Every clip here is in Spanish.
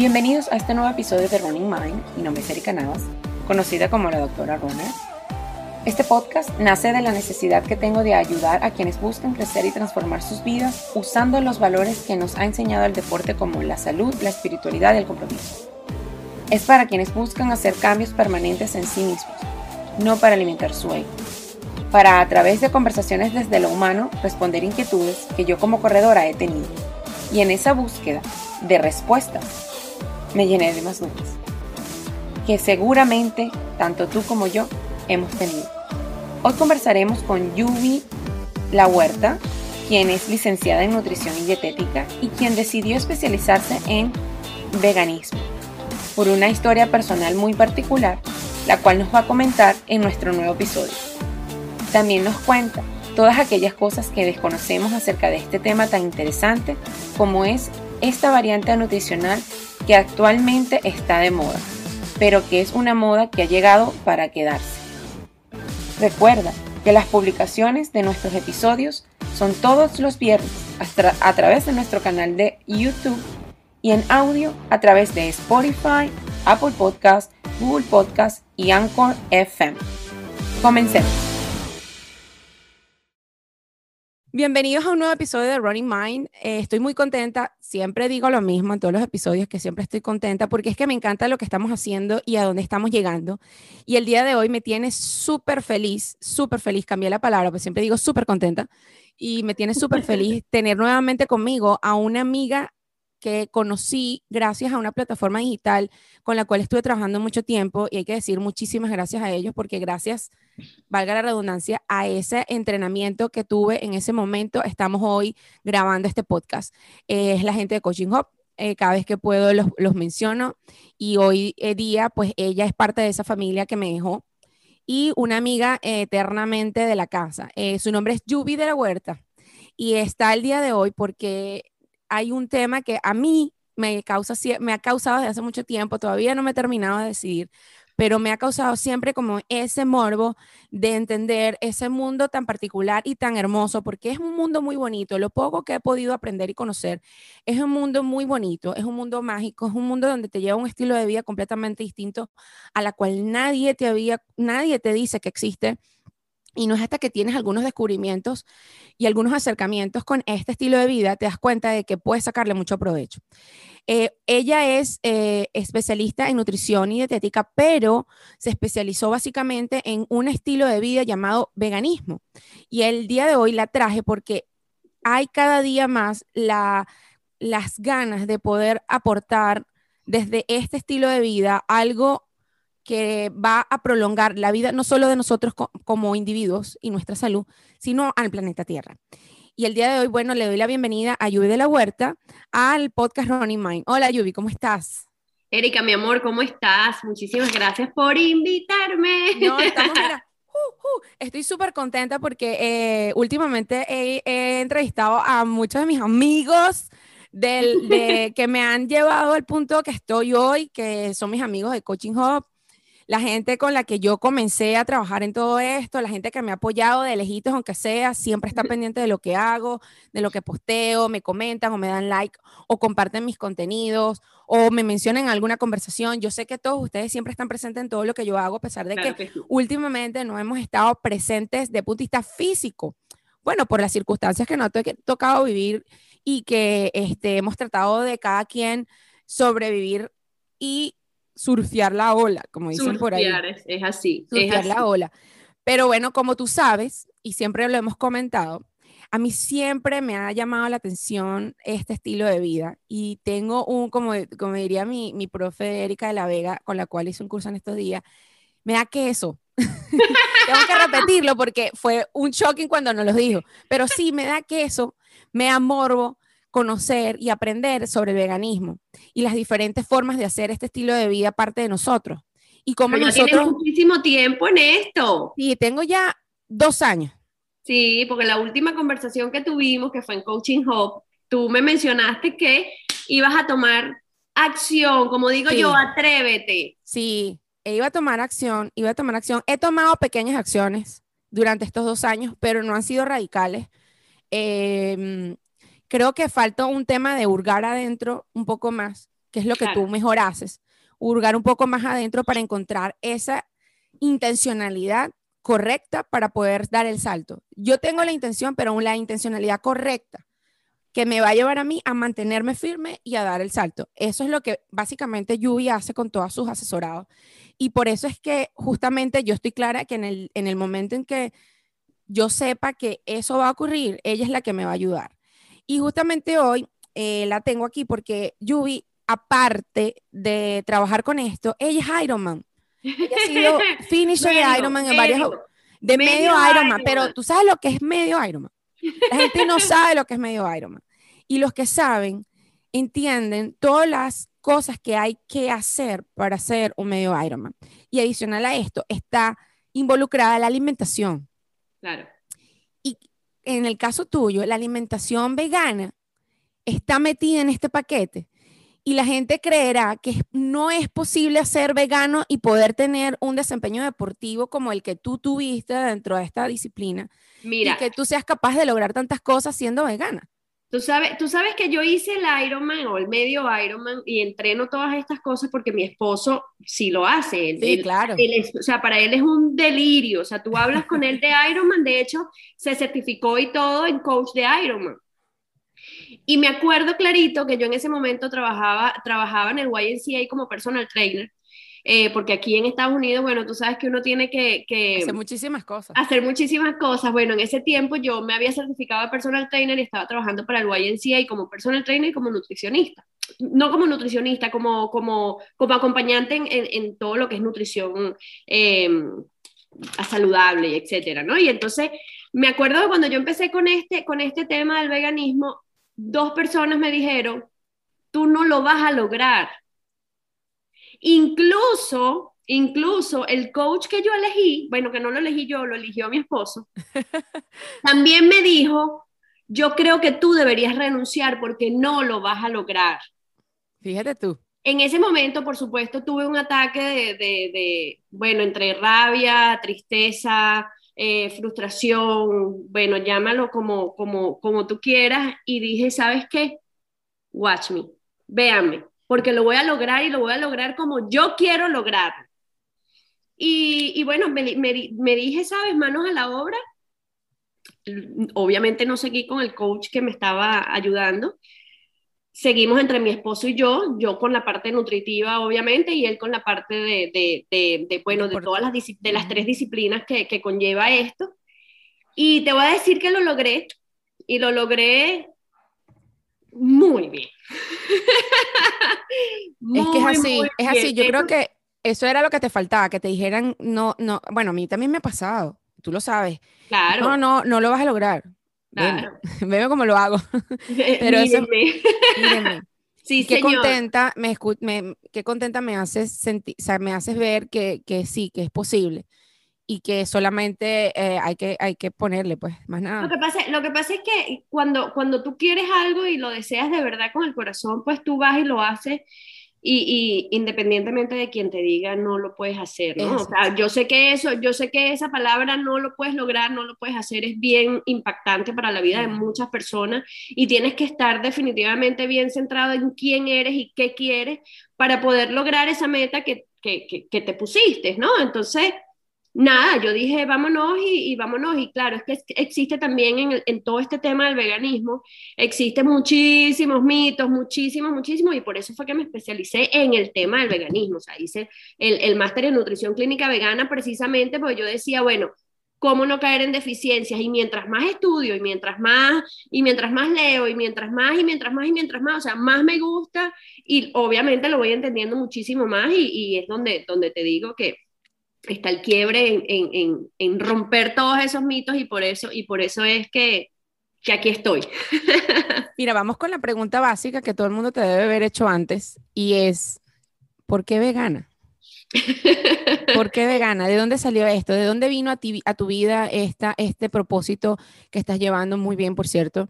Bienvenidos a este nuevo episodio de Running Mind. Mi nombre es Erika Navas, conocida como la doctora Runner. Este podcast nace de la necesidad que tengo de ayudar a quienes buscan crecer y transformar sus vidas usando los valores que nos ha enseñado el deporte como la salud, la espiritualidad y el compromiso. Es para quienes buscan hacer cambios permanentes en sí mismos, no para alimentar su ego. Para a través de conversaciones desde lo humano responder inquietudes que yo como corredora he tenido. Y en esa búsqueda de respuestas me llené de más dudas. Que seguramente tanto tú como yo hemos tenido. Hoy conversaremos con Yubi La Huerta, quien es licenciada en nutrición y dietética y quien decidió especializarse en veganismo por una historia personal muy particular, la cual nos va a comentar en nuestro nuevo episodio. También nos cuenta todas aquellas cosas que desconocemos acerca de este tema tan interesante como es esta variante nutricional que actualmente está de moda, pero que es una moda que ha llegado para quedarse. Recuerda que las publicaciones de nuestros episodios son todos los viernes a través de nuestro canal de YouTube y en audio a través de Spotify, Apple Podcast, Google Podcast y Anchor FM. Comencemos. Bienvenidos a un nuevo episodio de Running Mind. Eh, estoy muy contenta, siempre digo lo mismo en todos los episodios, que siempre estoy contenta porque es que me encanta lo que estamos haciendo y a dónde estamos llegando. Y el día de hoy me tiene súper feliz, súper feliz, cambié la palabra, pues siempre digo súper contenta, y me tiene súper feliz tener nuevamente conmigo a una amiga que conocí gracias a una plataforma digital con la cual estuve trabajando mucho tiempo y hay que decir muchísimas gracias a ellos porque gracias, valga la redundancia, a ese entrenamiento que tuve en ese momento, estamos hoy grabando este podcast. es la gente de Coaching Hub. Eh, cada vez que puedo los, los menciono y hoy día pues ella es parte de esa familia que me dejó y una amiga eternamente de la casa. Eh, su nombre es Yubi de la Huerta y está el día de hoy porque hay un tema que a mí me, causa, me ha causado desde hace mucho tiempo, todavía no me he terminado de decidir, pero me ha causado siempre como ese morbo de entender ese mundo tan particular y tan hermoso, porque es un mundo muy bonito, lo poco que he podido aprender y conocer, es un mundo muy bonito, es un mundo mágico, es un mundo donde te lleva un estilo de vida completamente distinto a la cual nadie te había, nadie te dice que existe y no es hasta que tienes algunos descubrimientos y algunos acercamientos con este estilo de vida, te das cuenta de que puedes sacarle mucho provecho. Eh, ella es eh, especialista en nutrición y dietética, pero se especializó básicamente en un estilo de vida llamado veganismo. Y el día de hoy la traje porque hay cada día más la, las ganas de poder aportar desde este estilo de vida algo que va a prolongar la vida no solo de nosotros como individuos y nuestra salud, sino al planeta Tierra. Y el día de hoy, bueno, le doy la bienvenida a Yubi de la Huerta al podcast Running Mind. Hola Yubi, ¿cómo estás? Erika, mi amor, ¿cómo estás? Muchísimas gracias por invitarme. No, estamos, uh, uh, estoy súper contenta porque eh, últimamente he, entrevistado a muchos de mis amigos del, de, que me han llevado al punto que estoy hoy, que son mis amigos de Coaching Hub, la gente con la que yo comencé a trabajar en todo esto, la gente que me ha apoyado de lejitos, aunque sea, siempre está pendiente de lo que hago, de lo que posteo, me comentan o me dan like o comparten mis contenidos o me mencionan en alguna conversación. Yo sé que todos ustedes siempre están presentes en todo lo que yo hago, a pesar de que, últimamente no hemos estado presentes de punto de vista físico. Bueno, por las circunstancias que no ha tocado vivir y que este, hemos tratado de cada quien sobrevivir y surfear la ola, como dicen por ahí. Es, es así. Surfear la ola. Pero bueno, como tú sabes, y siempre lo hemos comentado, a mí siempre me ha llamado la atención este estilo de vida y tengo un, como, como diría mi, mi profe Erika de la Vega, con la cual hice un curso en estos días, me da queso. Tengo que repetirlo porque fue un shocking cuando nos lo dijo, pero sí, me da queso, me da morbo, conocer y aprender sobre el veganismo y las diferentes formas de hacer este estilo de vida parte de nosotros. Y como Pero nosotros... Tienes muchísimo tiempo en esto. Sí, tengo ya dos años. Sí, porque la última conversación que tuvimos, que fue en Coaching Hub, tú me mencionaste que ibas a tomar acción, como digo yo, atrévete. Sí, e iba a tomar acción, iba a tomar acción. He tomado pequeñas acciones durante estos dos años, pero no han sido radicales. Eh, creo que falta un tema de hurgar adentro un poco más que es lo que tú mejor haces, hurgar un poco más adentro para encontrar esa intencionalidad correcta para poder dar el salto. Yo tengo la intención, pero la intencionalidad correcta que me va a llevar a mí a mantenerme firme y a dar el salto. Eso es lo que básicamente Yubi hace con todos sus asesorados. Y por eso es que justamente yo estoy clara que en el, en el momento en que yo sepa que eso va a ocurrir, ella es la que me va a ayudar. Y justamente hoy eh, la tengo aquí porque Yubi, aparte de trabajar con esto, ella es Ironman. Ella ha sido finisher de Ironman en varios... De medio, Ironman, pero tú sabes lo que es medio Ironman. La gente no sabe lo que es medio Ironman. Y los que saben entienden todas las cosas que hay que hacer para hacer un medio Ironman. Y adicional a esto, está involucrada la alimentación. Claro. En el caso tuyo, la alimentación vegana está metida en este paquete y la gente creerá que no es posible ser vegano y poder tener un desempeño deportivo como el que tú tuviste dentro de esta disciplina. Mira, y que tú seas capaz de lograr tantas cosas siendo vegana. Tú sabes, tú sabes que yo hice el Ironman o el medio Ironman y entreno todas estas cosas porque mi esposo sí lo hace. sí, claro. o sea, para él es un delirio. O sea, tú hablas con él de Ironman, de hecho, se certificó y todo en coach de Ironman. Y me acuerdo clarito que yo en ese momento trabajaba, trabajaba en el YNCA como personal trainer eh, porque aquí en Estados Unidos, bueno, tú sabes que uno tiene que, Hacer muchísimas cosas. Hacer muchísimas cosas. Bueno, en ese tiempo yo me había certificado de personal trainer y estaba trabajando para el YNCA como personal trainer y como nutricionista. No como nutricionista, como, como, como acompañante en, en, todo lo que es nutrición eh, saludable y etcétera, ¿no? Y entonces me acuerdo cuando yo empecé con este, con este tema del veganismo, dos personas me dijeron, tú no lo vas a lograr Incluso, incluso el coach que yo elegí, bueno, que no lo elegí yo, lo eligió mi esposo, también me dijo, yo creo que tú deberías renunciar porque no lo vas a lograr. Fíjate tú. En ese momento, por supuesto, tuve un ataque de, bueno, entre rabia, tristeza, eh, frustración, bueno, llámalo como, como, como tú quieras, y dije, ¿sabes qué? Watch me, véanme, porque lo voy a lograr y lo voy a lograr como yo quiero lograrlo. Y, bueno, me, dije, ¿sabes? Manos a la obra. Obviamente no seguí con el coach que me estaba ayudando. Seguimos entre mi esposo y yo, yo con la parte nutritiva, obviamente, y él con la parte de, bueno, de todas las, de las tres disciplinas que, que conlleva esto. Y te voy a decir que lo logré, y lo logré muy bien. es que es así, es así. Yo creo que eso era lo que te faltaba, que te dijeran, no, no, bueno, a mí también me ha pasado, tú lo sabes. Claro. No, no, no lo vas a lograr. Claro. Veme, cómo lo hago. Pero eso, Sí, qué contenta me, me, qué contenta me haces sentir, o sea, me haces ver que, que sí, que es posible y que solamente eh, hay, que, hay que ponerle, pues, más nada. Lo que, pasa, lo que pasa es que cuando, cuando tú quieres algo y lo deseas de verdad con el corazón, pues tú vas y lo haces y, y independientemente de quien te diga, no lo puedes hacer, ¿no? O sea, yo sé que eso, yo sé que esa palabra no lo puedes lograr, no lo puedes hacer, es bien impactante para la vida de muchas personas y tienes que estar definitivamente bien centrado en quién eres y qué quieres para poder lograr esa meta que, que, que, que te pusiste, ¿no? Entonces nada, yo dije, vámonos y, vámonos. Y claro, es que existe también en, todo este tema del veganismo, existen muchísimos mitos, muchísimos, muchísimos, y por eso fue que me especialicé en el tema del veganismo. O sea, hice el, el máster en nutrición clínica vegana precisamente porque yo decía, bueno, cómo no caer en deficiencias y mientras más estudio y mientras más y mientras más leo y mientras más y mientras más y mientras más, o sea, más me gusta y obviamente lo voy entendiendo muchísimo más y, y es donde, donde te digo que, está el quiebre en, romper todos esos mitos y por eso, y por eso es que, aquí estoy. Mira, vamos con la pregunta básica que todo el mundo te debe haber hecho antes y es, ¿por qué vegana? ¿Por qué vegana? ¿De dónde salió esto? ¿De dónde vino a, ti, a tu vida esta, este propósito que estás llevando muy bien, por cierto?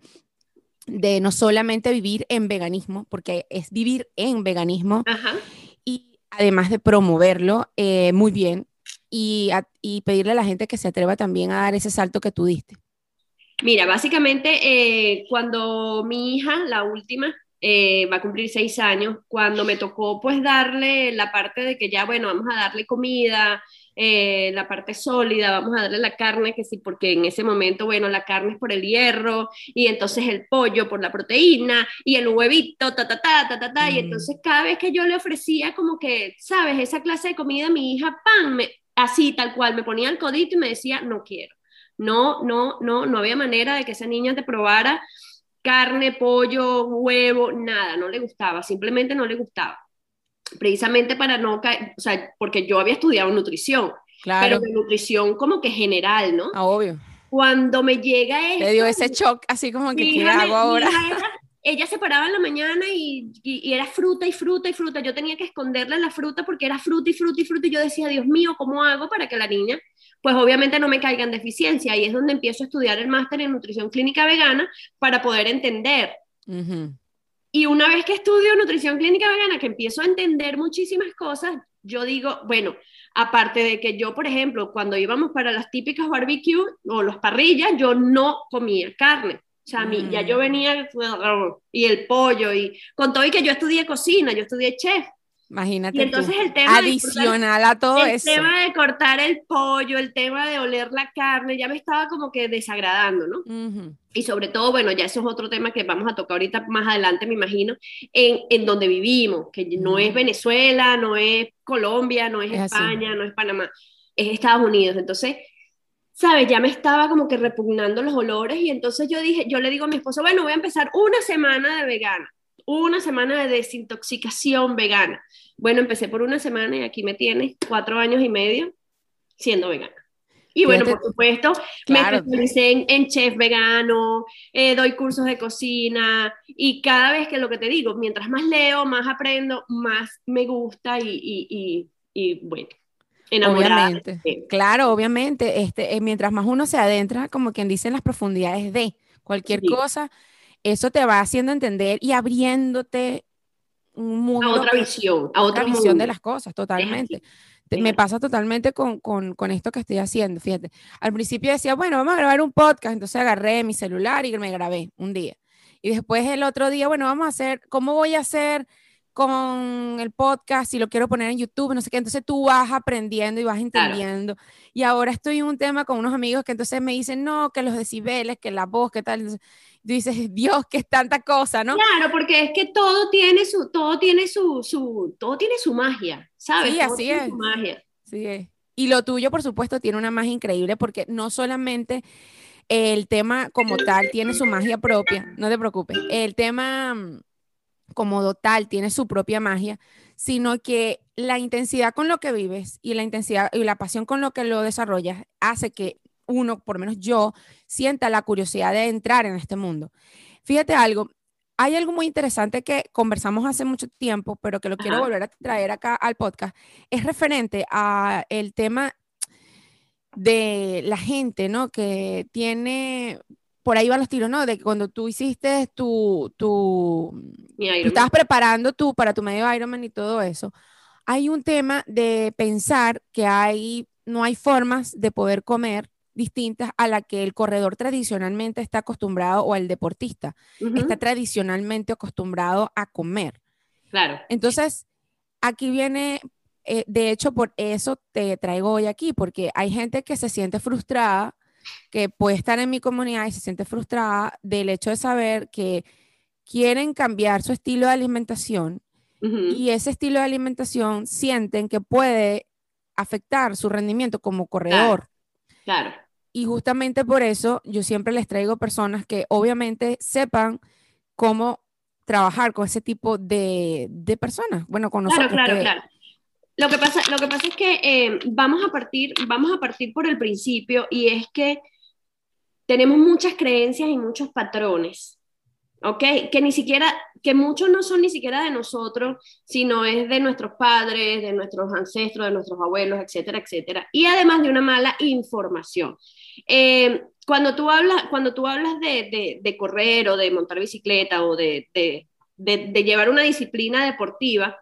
De no solamente vivir en veganismo, porque es vivir en veganismo, y además de promoverlo eh, muy bien, y, pedirle a la gente que se atreva también a dar ese salto que tú diste? Mira, básicamente eh, cuando mi hija, la última, eh, va a cumplir seis años, cuando me tocó pues darle la parte de que ya, bueno, vamos a darle comida, eh, la parte sólida, vamos a darle la carne, que sí, porque en ese momento, bueno, la carne es por el hierro, y entonces el pollo por la proteína, y el huevito, ta, ta, ta, ta, ta, ta, y mm. entonces cada vez que yo le ofrecía como que, sabes, esa clase de comida, mi hija, pan, me, así, tal cual, me ponía el codito y me decía, no quiero. No, no, no, no había manera de que esa niña te probara carne, pollo, huevo, nada, no le gustaba, simplemente no le gustaba. Precisamente para no caer, o sea, porque yo había estudiado nutrición, claro. pero de nutrición como que general, ¿no? Ah, obvio. Cuando me llega esto... Te dio ese shock, así como que, ¿qué hago ahora? Ella se paraba en la mañana y, y, era fruta y fruta y fruta. Yo tenía que esconderle la fruta porque era fruta y fruta y fruta. Y yo decía, Dios mío, ¿cómo hago para que la niña, pues obviamente no me caiga en deficiencia? Y es donde empiezo a estudiar el máster en nutrición clínica vegana para poder entender. Y una vez que estudio nutrición clínica vegana, que empiezo a entender muchísimas cosas, yo digo, bueno, aparte de que yo, por ejemplo, cuando íbamos para las típicas barbecue o las parrillas, yo no comía carne o sea, a mí, ya yo mm. venía y el pollo y con todo y que yo estudié cocina, yo estudié chef. Imagínate. Y entonces el tema adicional a todo eso. El tema de cortar el pollo, el tema de oler la carne, ya me estaba como que desagradando, ¿no? Y sobre todo, bueno, ya eso es otro tema que vamos a tocar ahorita más adelante, me imagino, en, en donde vivimos, que no es Venezuela, no es Colombia, no es, España, no es Panamá, es Estados Unidos. Entonces, ¿sabes? Ya me estaba como que repugnando los olores y entonces yo dije, yo le digo a mi esposo, bueno, voy a empezar una semana de vegana, una semana de desintoxicación vegana. Bueno, empecé por una semana y aquí me tienes cuatro años y medio siendo vegana. Y bueno, por supuesto, me especialicé en, chef vegano, eh, doy cursos de cocina y cada vez que lo que te digo, mientras más leo, más aprendo, más me gusta y, y, y, y bueno, Obviamente. Claro, obviamente. Este, eh, mientras más uno se adentra, como quien dice, en las profundidades de cualquier cosa, eso te va haciendo entender y abriéndote un mundo. A otra visión, a otra visión de las cosas, totalmente. Me pasa totalmente con, con, con, esto que estoy haciendo, fíjate. Al principio decía, bueno, vamos a grabar un podcast, entonces agarré mi celular y me grabé un día. Y después el otro día, bueno, vamos a hacer, ¿cómo voy a hacer con el podcast y lo quiero poner en YouTube, no sé qué, entonces tú vas aprendiendo y vas entendiendo. Y ahora estoy en un tema con unos amigos que entonces me dicen, no, que los decibeles, que la voz, que tal. Entonces, dices, Dios, que es tanta cosa, ¿no? Claro, porque es que todo tiene su, todo tiene su, su todo tiene su magia, ¿sabes? Sí, así es. magia. Sí es. Y lo tuyo, por supuesto, tiene una magia increíble porque no solamente el tema como tal tiene su magia propia, no te preocupes, el tema mm, como tal tiene su propia magia, sino que la intensidad con lo que vives y la intensidad y la pasión con lo que lo desarrollas hace que uno, por lo menos yo, sienta la curiosidad de entrar en este mundo. Fíjate algo, hay algo muy interesante que conversamos hace mucho tiempo, pero que lo quiero volver a traer acá al podcast, es referente a el tema de la gente, ¿no? Que tiene por ahí van los tiros, ¿no? De que cuando tú hiciste tu, tu, tú estabas preparando tú para tu medio Ironman y todo eso, hay un tema de pensar que hay, no hay formas de poder comer distintas a la que el corredor tradicionalmente está acostumbrado o el deportista está tradicionalmente acostumbrado a comer. Claro. Entonces, aquí viene, eh, de hecho, por eso te traigo hoy aquí, porque hay gente que se siente frustrada que puede estar en mi comunidad y se siente frustrada del hecho de saber que quieren cambiar su estilo de alimentación y ese estilo de alimentación sienten que puede afectar su rendimiento como corredor. Claro. Y justamente por eso yo siempre les traigo personas que obviamente sepan cómo trabajar con ese tipo de, de personas. Bueno, con nosotros. Claro, claro, claro. Lo que pasa, lo que pasa es que eh, vamos, a partir, vamos a partir por el principio y es que tenemos muchas creencias y muchos patrones, ¿ok? Que ni siquiera, que muchos no son ni siquiera de nosotros, sino es de nuestros padres, de nuestros ancestros, de nuestros abuelos, etcétera, etcétera. Y además de una mala información. Eh, cuando tú hablas, cuando tú hablas de, de, correr o de montar bicicleta o de, de llevar una disciplina deportiva,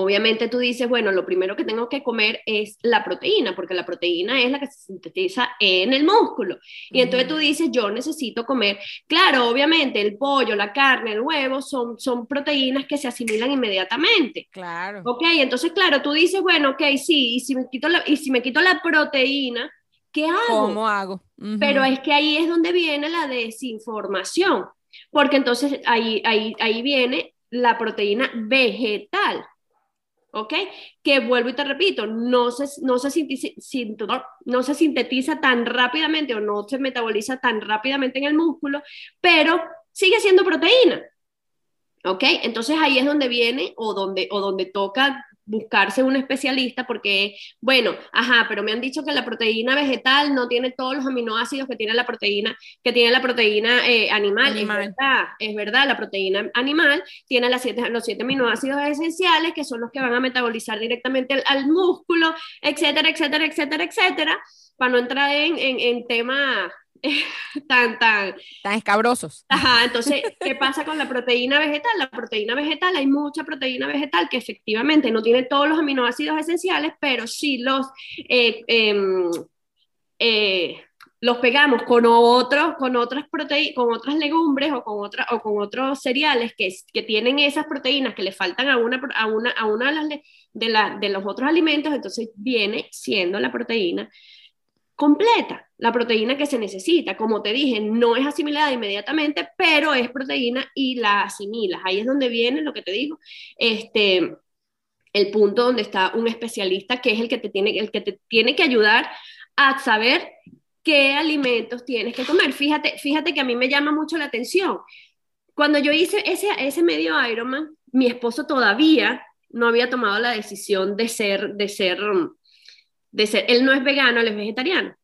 Obviamente tú dices, bueno, lo primero que tengo que comer es la proteína, porque la proteína es la que se sintetiza en el músculo. Y entonces tú dices, yo necesito comer. Claro, obviamente el pollo, la carne, el huevo son, son proteínas que se asimilan inmediatamente. Claro. Ok, entonces, claro, tú dices, bueno, ok, sí, y si me quito la, y si me quito la proteína, ¿qué hago? ¿Cómo hago? Pero es que ahí es donde viene la desinformación, porque entonces ahí, ahí, ahí viene la proteína vegetal. ¿Ok? Que vuelvo y te repito, no se, no, se sintetiza, no se sintetiza tan rápidamente o no se metaboliza tan rápidamente en el músculo, pero sigue siendo proteína. ¿Ok? Entonces ahí es donde viene o donde, o donde toca buscarse un especialista porque, bueno, ajá, pero me han dicho que la proteína vegetal no tiene todos los aminoácidos que tiene la proteína, que tiene la proteína eh, animal. Es verdad, es verdad, la proteína animal tiene las siete, los siete aminoácidos esenciales que son los que van a metabolizar directamente al, al músculo, etcétera, etcétera, etcétera, etcétera, para no entrar en, en, en temas tan, tan... Tan escabrosos. Ajá, entonces, ¿qué pasa con la proteína vegetal? La proteína vegetal, hay mucha proteína vegetal que efectivamente no tiene todos los aminoácidos esenciales, pero sí los... Eh, em, eh, los pegamos con otros, con otras proteínas, con otras legumbres o con, otra, o con otros cereales que, que tienen esas proteínas que le faltan a una, a una, a una de, las, de, la, de los otros alimentos, entonces viene siendo la proteína completa, la proteína que se necesita. Como te dije, no es asimilada inmediatamente, pero es proteína y la asimilas. Ahí es donde viene lo que te digo, este, el punto donde está un especialista que es el que te tiene, el que te tiene que ayudar a saber qué alimentos tienes que comer. Fíjate, fíjate que a mí me llama mucho la atención. Cuando yo hice ese, ese medio Ironman, mi esposo todavía no había tomado la decisión de ser, de ser de ser, él no es vegano, él es vegetariano.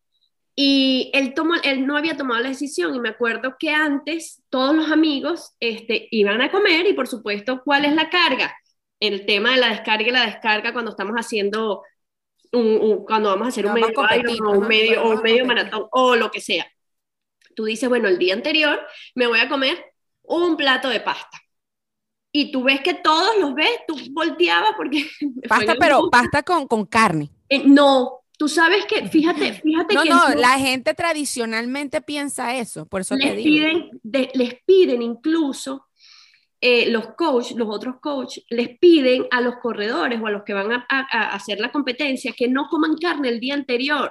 Y él, tomó, él no había tomado la decisión y me acuerdo que antes todos los amigos este, iban a comer y por supuesto, ¿cuál es la carga? El tema de la descarga y la descarga cuando estamos haciendo, un, cuando vamos a hacer un medio, un medio, o un medio maratón o lo que sea. Tú dices, bueno, el día anterior me voy a comer un plato de pasta. Y tú ves que todos los ves, tú volteabas porque... Pasta, pero pasta con, con carne. Eh, no, tú sabes que, fíjate, fíjate no, que... No, no, la gente tradicionalmente piensa eso, por eso les te Piden, les piden incluso, eh, los coach, los otros coach, les piden a los corredores o a los que van a, hacer la competencia que no coman carne el día anterior.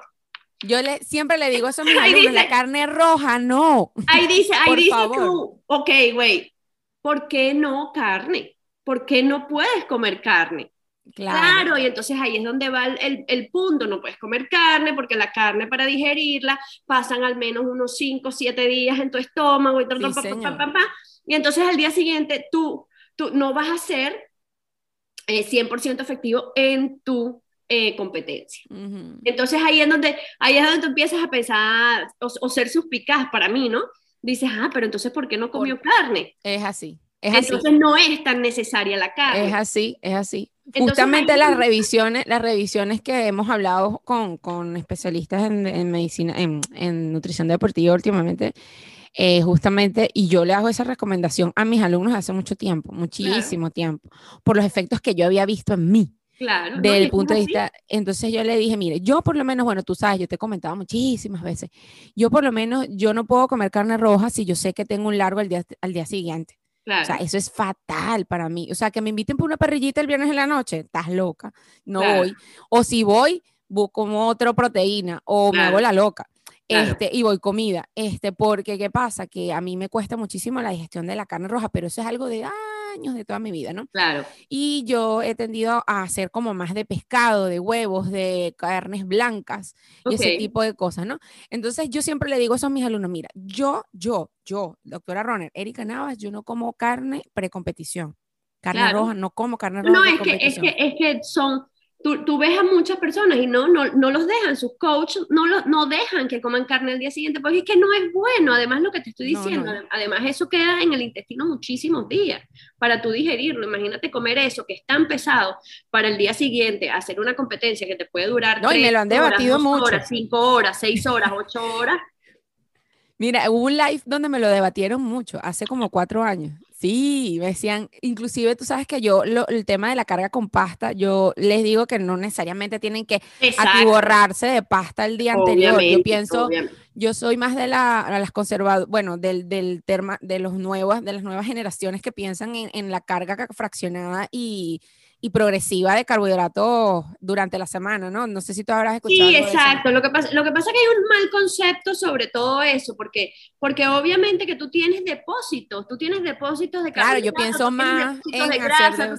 Yo le, siempre le digo eso a mis alumnos, la carne roja, no. Ahí dice, ahí dice tú, ok, güey, ¿por qué no carne? ¿Por qué no puedes comer carne? Claro. y entonces ahí es donde va el, el, punto, no puedes comer carne porque la carne para digerirla pasan al menos unos 5 o 7 días en tu estómago y, y entonces al día siguiente tú, tú no vas a ser 100% eh, efectivo en tu eh, competencia. Entonces ahí es, donde, ahí es donde tú empiezas a pensar o, ser suspicaz para mí, ¿no? Dices, ah, pero entonces ¿por qué no comió carne? Es así. Es entonces no es tan necesaria la carne. Es así, es así. Justamente las revisiones, las revisiones que hemos hablado con, con especialistas en, en medicina, en, en, nutrición deportiva últimamente, eh, justamente, y yo le hago esa recomendación a mis alumnos hace mucho tiempo, muchísimo tiempo, por los efectos que yo había visto en mí. Claro. Del punto de vista, entonces yo le dije, mire, yo por lo menos, bueno, tú sabes, yo te he comentado muchísimas veces, yo por lo menos, yo no puedo comer carne roja si yo sé que tengo un largo al día, al día siguiente. O sea, eso es fatal para mí. O sea, que me inviten por una parrillita el viernes en la noche, estás loca, no voy. O si voy, busco otra proteína o me hago la loca. Este, y voy comida, este, porque ¿qué pasa? Que a mí me cuesta muchísimo la digestión de la carne roja, pero eso es algo de, años de toda mi vida, ¿no? Claro. Y yo he tendido a hacer como más de pescado, de huevos, de carnes blancas y ese tipo de cosas, ¿no? Entonces yo siempre le digo eso a mis alumnos, mira, yo, yo, yo, doctora Roner, Erika Navas, yo no como carne precompetición. Carne roja, no como carne roja. No, es que, es que, es que son, tú, ves a muchas personas y no, no, no los dejan, sus coaches no, lo, no dejan que coman carne el día siguiente, porque es que no es bueno, además lo que te estoy diciendo, además eso queda en el intestino muchísimos días para tú digerirlo, imagínate comer eso que es tan pesado para el día siguiente, hacer una competencia que te puede durar no, me lo han debatido horas, mucho. horas, cinco horas, seis horas, ocho horas. Mira, hubo un live donde me lo debatieron mucho, hace como cuatro años Sí, me decían, inclusive tú sabes que yo, el tema de la carga con pasta, yo les digo que no necesariamente tienen que atiborrarse de pasta el día anterior. Yo pienso, yo soy más de, la, las conservadoras, bueno, del, del terma, de los nuevos, de las nuevas generaciones que piensan en, en la carga fraccionada y, y progresiva de carbohidratos durante la semana, ¿no? No sé si tú habrás escuchado. Sí, exacto. Lo que, pasa, lo que pasa es que hay un mal concepto sobre todo eso, porque, porque obviamente que tú tienes depósitos, tú tienes depósitos de Claro, yo pienso más en de grasa,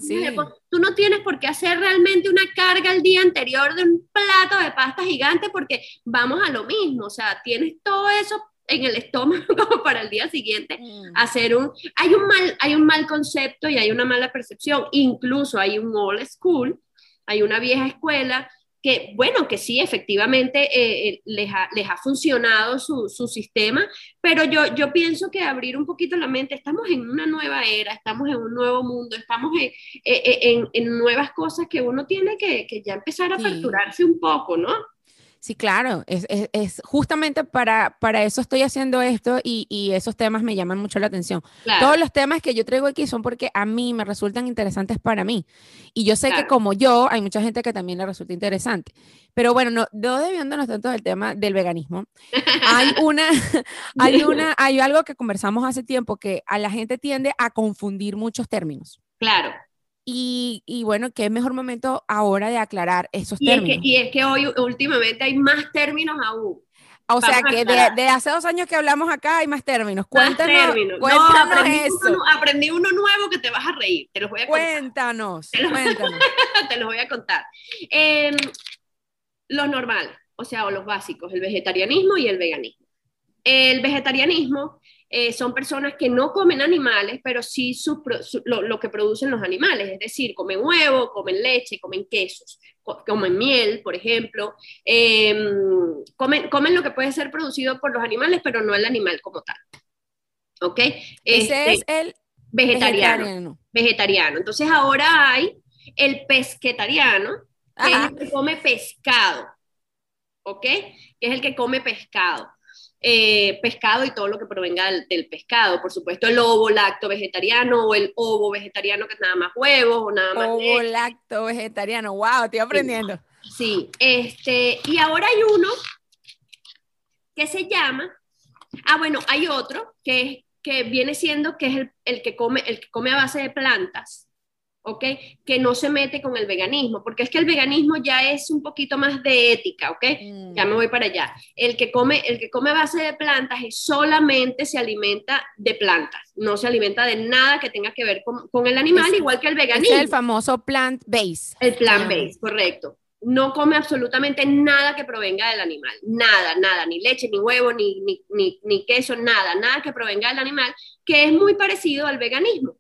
tú, no tienes por qué hacer realmente una carga el día anterior de un plato de pasta gigante porque vamos a lo mismo, o sea, tienes todo eso en el estómago como para el día siguiente mm. hacer un hay un mal hay un mal concepto y hay una mala percepción incluso hay un old school hay una vieja escuela que, bueno, que sí, efectivamente eh, eh, les, ha, les, ha, funcionado su, su, sistema, pero yo, yo pienso que abrir un poquito la mente, estamos en una nueva era, estamos en un nuevo mundo, estamos en, eh, en, en nuevas cosas que uno tiene que, que ya empezar a aperturarse un poco, ¿no? Sí, claro, es, es, es, justamente para, para eso estoy haciendo esto y, y, esos temas me llaman mucho la atención. Todos los temas que yo traigo aquí son porque a mí me resultan interesantes para mí. Y yo sé que como yo, hay mucha gente que también le resulta interesante. Pero bueno, no, no desviándonos tanto del tema del veganismo, hay una, hay una, hay algo que conversamos hace tiempo que a la gente tiende a confundir muchos términos. Claro. Y, y, bueno, qué mejor momento ahora de aclarar esos términos. y es que hoy últimamente hay más términos aún. O sea que de, hace dos años que hablamos acá hay más términos. Cuéntanos, cuéntanos aprendí eso. Uno, aprendí uno nuevo que te vas a reír. Te los voy a contar. Cuéntanos, te los, cuéntanos. te los voy a contar. Eh, los normales, o sea, o los básicos, el vegetarianismo y el veganismo. El vegetarianismo eh, son personas que no comen animales, pero sí lo, que producen los animales, es decir, comen huevo, comen leche, comen quesos, comen miel, por ejemplo, em, comen, comen lo que puede ser producido por los animales, pero no el animal como tal. ¿Ok? Ese es este, el vegetariano, vegetariano. Entonces ahora hay el pesquetariano, que es el que come pescado. ¿Ok? Que es el que come pescado. Eh, pescado y todo lo que provenga del, pescado. Por supuesto, el ovo lacto vegetariano o el ovo vegetariano que es nada más huevos o nada más. Ovo lacto vegetariano, wow, estoy aprendiendo. Sí, este, y ahora hay uno que se llama, ah, bueno, hay otro que, que viene siendo que es el, el, que come, el que come a base de plantas. ¿Ok? Que no se mete con el veganismo, porque es que el veganismo ya es un poquito más de ética, ¿ok? Ya me voy para allá. El que come, el que come base de plantas es solamente se alimenta de plantas, no se alimenta de nada que tenga que ver con, el animal, igual que el veganismo. Es el famoso plant base. El plant base, correcto. No come absolutamente nada que provenga del animal, nada, nada, ni leche, ni huevo, ni, ni, ni, ni queso, nada, nada que provenga del animal, que es muy parecido al veganismo.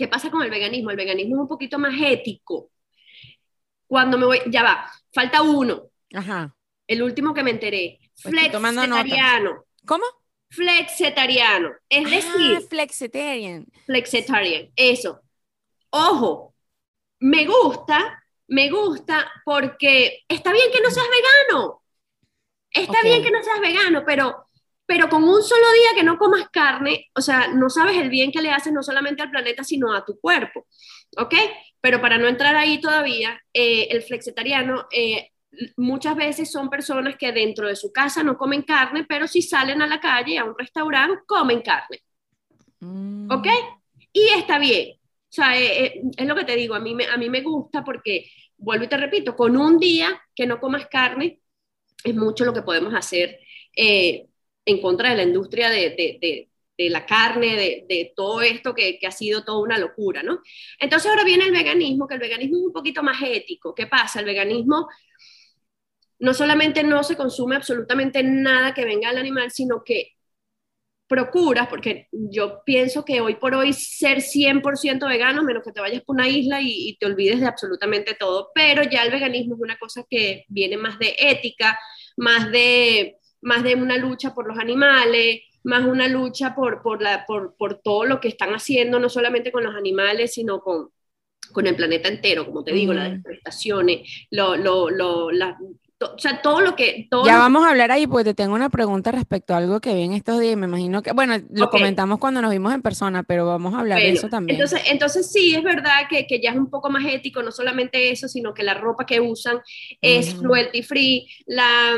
¿Qué pasa con el veganismo? El veganismo es un poquito más ético. Cuando me voy, ya va, falta uno. Ajá. El último que me enteré. Flexitariano. ¿Cómo? Flexitariano. Es ah, decir. Flexitarian. Flexitarian. Eso. Ojo, me gusta, me gusta porque está bien que no seas vegano. Está bien que no seas vegano, pero pero con un solo día que no comas carne, o sea, no sabes el bien que le haces no solamente al planeta, sino a tu cuerpo, ¿ok? Pero para no entrar ahí todavía, eh, el flexitariano eh, muchas veces son personas que dentro de su casa no comen carne, pero si salen a la calle, a un restaurante, comen carne, mm. ¿ok? Y está bien. O sea, eh, es lo que te digo, a mí, me, a mí me gusta porque, vuelvo y te repito, con un día que no comas carne, es mucho lo que podemos hacer en contra de la industria de, la carne, de, todo esto que, ha sido toda una locura, ¿no? Entonces ahora viene el veganismo, que el veganismo es un poquito más ético. ¿Qué pasa? El veganismo no solamente no se consume absolutamente nada que venga del animal, sino que procuras, porque yo pienso que hoy por hoy ser 100% vegano, menos que te vayas por una isla y, y, te olvides de absolutamente todo, pero ya el veganismo es una cosa que viene más de ética, más de más de una lucha por los animales, más una lucha por, por, la, por, por todo lo que están haciendo, no solamente con los animales, sino con, con el planeta entero, como te digo, las deforestaciones, lo, lo, lo, o sea, todo lo que... Todo ya vamos a hablar ahí, pues te tengo una pregunta respecto a algo que vi en estos días, me imagino que, bueno, lo comentamos cuando nos vimos en persona, pero vamos a hablar de eso también. Entonces, entonces sí, es verdad que, que, ya es un poco más ético, no solamente eso, sino que la ropa que usan es cruelty free, la,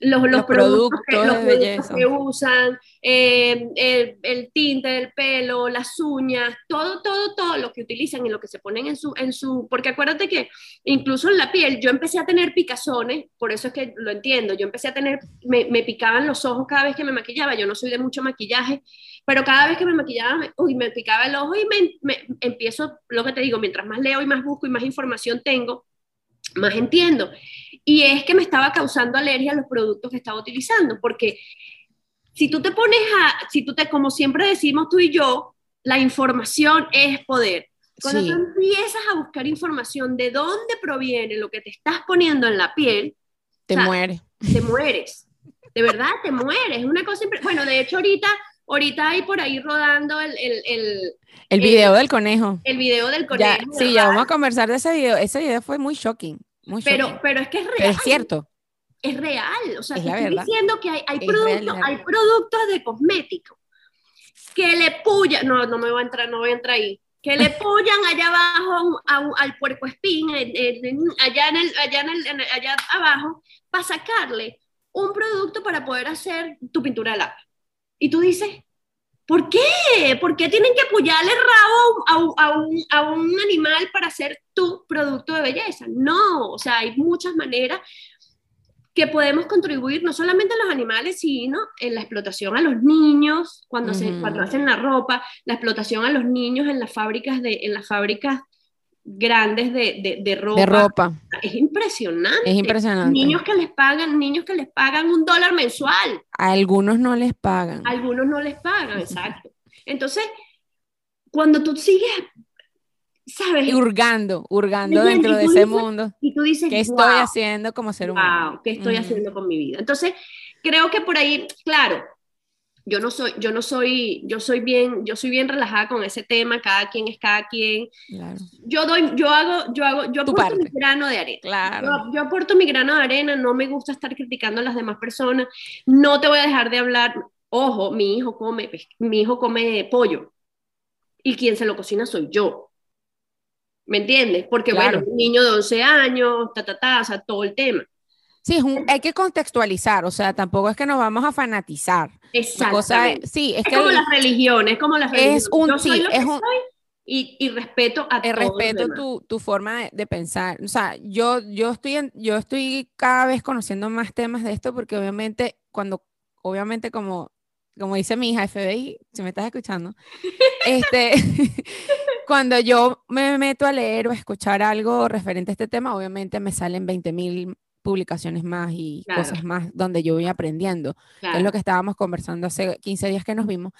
los, los, productos, que, los productos que usan, eh, el, el, tinte del pelo, las uñas, todo, todo, todo lo que utilizan y lo que se ponen en su, en su, porque acuérdate que incluso en la piel yo empecé a tener picazones, por eso es que lo entiendo, yo empecé a tener, me, me picaban los ojos cada vez que me maquillaba, yo no soy de mucho maquillaje, pero cada vez que me maquillaba, me, uy, me picaba el ojo y me, me empiezo, lo que te digo, mientras más leo y más busco y más información tengo, más entiendo. Y es que me estaba causando alergia a los productos que estaba utilizando, porque si tú te pones a, si tú te, como siempre decimos tú y yo, la información es poder. Cuando tú empiezas a buscar información de dónde proviene lo que te estás poniendo en la piel, te mueres. Te mueres. De verdad, te mueres. Es una cosa. Bueno, de hecho, ahorita, ahorita hay por ahí rodando el. El, el, el video del conejo. El video del conejo. sí, ya vamos a conversar de ese video. Ese video fue muy shocking. Muy pero, pero es que es real. es cierto es real. O sea, estoy diciendo que hay, hay, productos, hay productos de cosméticos que le pullan, no, no me voy a entrar, no voy a entrar ahí, que le pullan allá abajo al puerco espín, allá, en el, allá, en el, allá abajo, para sacarle un producto para poder hacer tu pintura de lápiz. Y tú dices, ¿por qué? ¿Por qué tienen que apoyarle rabo a a, un, a un animal para hacer tu producto de belleza? No, o sea, hay muchas maneras que podemos contribuir no solamente a los animales, sino en la explotación a los niños, cuando, se, cuando hacen la ropa, la explotación a los niños en las fábricas, de, en las fábricas grandes de, de, ropa. De ropa. Es impresionante. Es impresionante. Niños que les pagan, niños que les pagan un dólar mensual. A algunos no les pagan. A algunos no les pagan, exacto. Entonces, cuando tú sigues ¿sabes? Hurgando, hurgando dentro de ese mundo. Y tú dices, ¿qué estoy haciendo como ser humano? ¿qué estoy haciendo con mi vida? Entonces, creo que por ahí, claro, yo no soy, yo no soy, yo soy bien, yo soy bien relajada con ese tema, cada quien es cada quien. Yo doy, yo hago, yo hago, yo aporto mi grano de arena. Claro. Yo, yo, aporto mi grano de arena, no me gusta estar criticando a las demás personas, no te voy a dejar de hablar. Ojo, mi hijo come, mi hijo come pollo y quien se lo cocina soy yo. ¿Me entiendes? Porque, bueno, un niño de 11 años, ta, ta, ta, o sea, todo el tema. Sí, hay que contextualizar, o sea, tampoco es que nos vamos a fanatizar. Exacto. sí, es, como las religiones, es como las religiones. Es un, sí, es un, y, y, respeto a todos respeto tu, tu, forma de, pensar. O sea, yo, yo, estoy yo estoy cada vez conociendo más temas de esto porque obviamente cuando, obviamente como, como dice mi hija FBI, si me estás escuchando, este, cuando yo me meto a leer o a escuchar algo referente a este tema, obviamente me salen 20 mil publicaciones más y cosas más donde yo voy aprendiendo. es lo que estábamos conversando hace 15 días que nos vimos,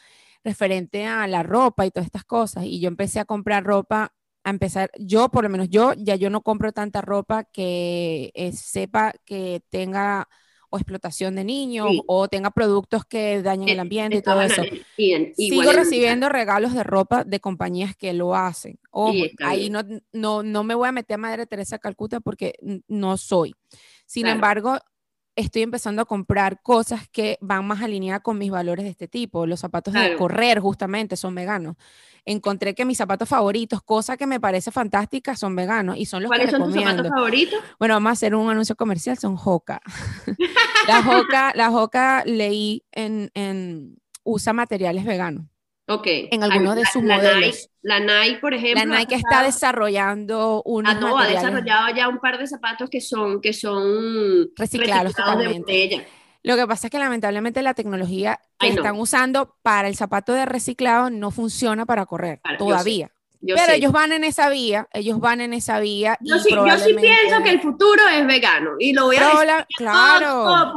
referente a la ropa y todas estas cosas. Y yo empecé a comprar ropa, a empezar, yo por lo menos yo, ya yo no compro tanta ropa que eh, sepa que tenga o explotación de niños o tenga productos que dañen el ambiente y todo eso. Sigo recibiendo regalos de ropa de compañías que lo hacen. o ahí no, no, no me voy a meter a Madre Teresa Calcuta porque no soy. Sin embargo, estoy empezando a comprar cosas que van más alineadas con mis valores de este tipo. Los zapatos de correr justamente son veganos encontré que mis zapatos favoritos, cosa que me parece fantástica, son veganos y son los ¿Cuáles que son tus zapatos favoritos? Bueno, vamos a hacer un anuncio comercial, son Hoka. la Hoka, la Hoka leí en, en usa materiales veganos. Ok. En algunos de sus modelos. la Nike, por ejemplo. La Nike está desarrollando un. Ah, no, ha desarrollado ya un par de zapatos que son, que son reciclados, totalmente. Lo que pasa es que lamentablemente la tecnología que están usando para el zapato de reciclado no funciona para correr todavía. Pero ellos van en esa vía, ellos van en esa vía. Yo, sí, yo sí pienso que el futuro es vegano y lo voy a decir. Claro. no,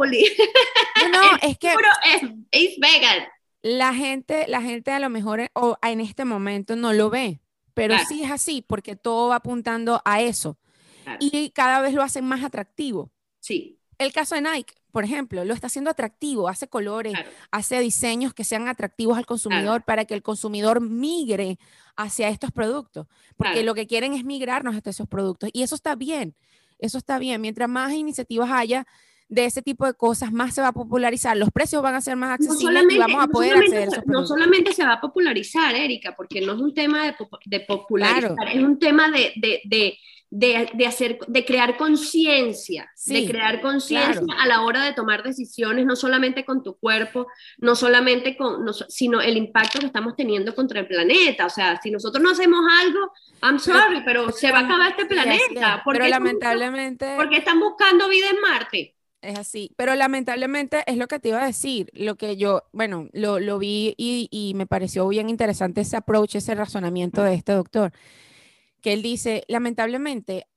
es que. Es, es vegan. La gente, la gente a lo mejor o en este momento no lo ve, pero sí es así porque todo va apuntando a eso. Y cada vez lo hacen más atractivo. Sí. El caso de Nike, por ejemplo, lo está haciendo atractivo, hace colores, hace diseños que sean atractivos al consumidor para que el consumidor migre hacia estos productos, porque lo que quieren es migrarnos hacia esos productos y eso está bien. eso está bien. Mientras más iniciativas haya de ese tipo de cosas, más se va a popularizar, los precios van a ser más accesibles y vamos a poder acceder a esos productos. No solamente se va a popularizar, Erika, porque no es un tema de, de popularizar, es un tema de, de, de de, hacer, de crear conciencia, de crear conciencia a la hora de tomar decisiones, no solamente con tu cuerpo, no solamente con, sino el impacto que estamos teniendo contra el planeta. O sea, si nosotros no hacemos algo, I'm sorry, pero, se va a acabar este planeta. pero lamentablemente... porque están buscando vida en Marte. Es así, pero lamentablemente es lo que te iba a decir, lo que yo, bueno, lo, lo vi y, y, me pareció bien interesante ese approach, ese razonamiento de este doctor que él dice, lamentablemente,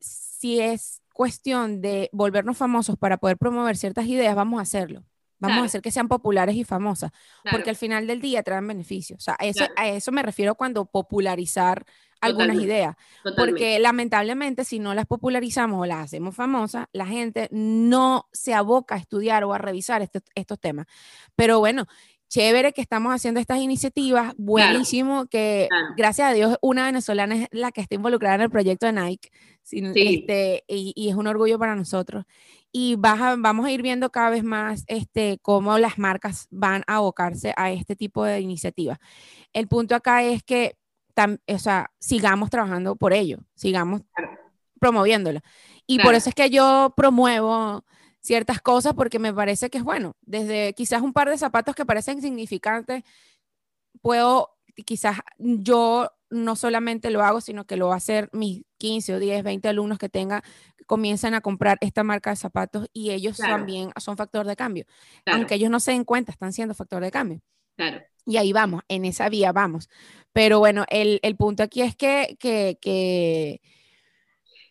si es cuestión de volvernos famosos para poder promover ciertas ideas, vamos a hacerlo. Vamos a hacer que sean populares y famosas, porque al final del día traen beneficios. O sea, eso, a eso me refiero cuando popularizar algunas ideas. Porque lamentablemente si no las popularizamos o las hacemos famosas, la gente no se aboca a estudiar o a revisar estos temas. Pero bueno, chévere que estamos haciendo estas iniciativas, buenísimo que gracias a Dios una venezolana es la que está involucrada en el proyecto de Nike este, y, es un orgullo para nosotros. Y vamos a ir viendo cada vez más este, cómo las marcas van a abocarse a este tipo de iniciativas. El punto acá es que o sea, sigamos trabajando por ello, sigamos promoviéndolo. Y por eso es que yo promuevo ciertas cosas porque me parece que es bueno. Desde quizás un par de zapatos que parecen insignificantes, puedo, quizás yo no solamente lo hago, sino que lo va a hacer mis 15 o 10, 20 alumnos que tenga, comienzan a comprar esta marca de zapatos y ellos también son factor de cambio. Aunque ellos no se den cuenta, están siendo factor de cambio. Claro. Y ahí vamos, en esa vía vamos. Pero bueno, el, el punto aquí es que, que, que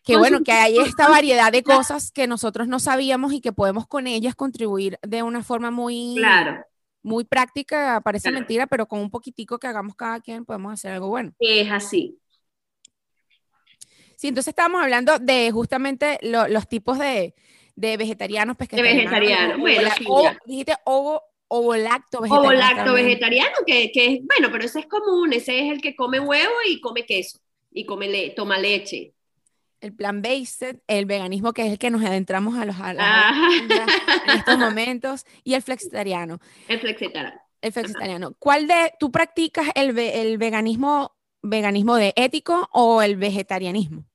que bueno, que hay esta variedad de cosas que nosotros no sabíamos y que podemos con ellas contribuir de una forma muy, claro. Muy práctica, parece mentira, pero con un poquitico que hagamos cada quien podemos hacer algo bueno. Es así. Sí, entonces estábamos hablando de justamente los tipos de, de vegetarianos, pescadores. De vegetarianos, bueno, o, dijiste ovo, ovo lacto vegetariano. Vegetariano, que, que, es, bueno, pero ese es común, ese es el que come huevo y come queso y come le, toma leche el plan based, el veganismo que es el que nos adentramos a los ah. en estos momentos y el flexitariano. El flexitariano. El flexitariano. ¿Cuál de tú practicas el, el veganismo veganismo de ético o el vegetarianismo?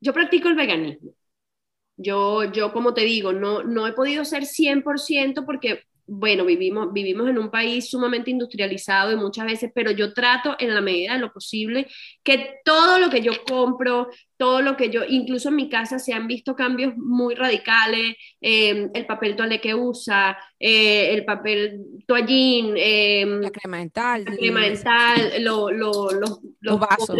Yo practico el veganismo. Yo, yo como te digo, no, no he podido ser 100% porque bueno, vivimos, vivimos en un país sumamente industrializado y muchas veces, pero yo trato en la medida de lo posible que todo lo que yo compro, todo lo que yo, incluso en mi casa se han visto cambios muy radicales, em, el papel toalé que usa, eh, el papel toallín, em, la crema dental, la crema dental, los vasos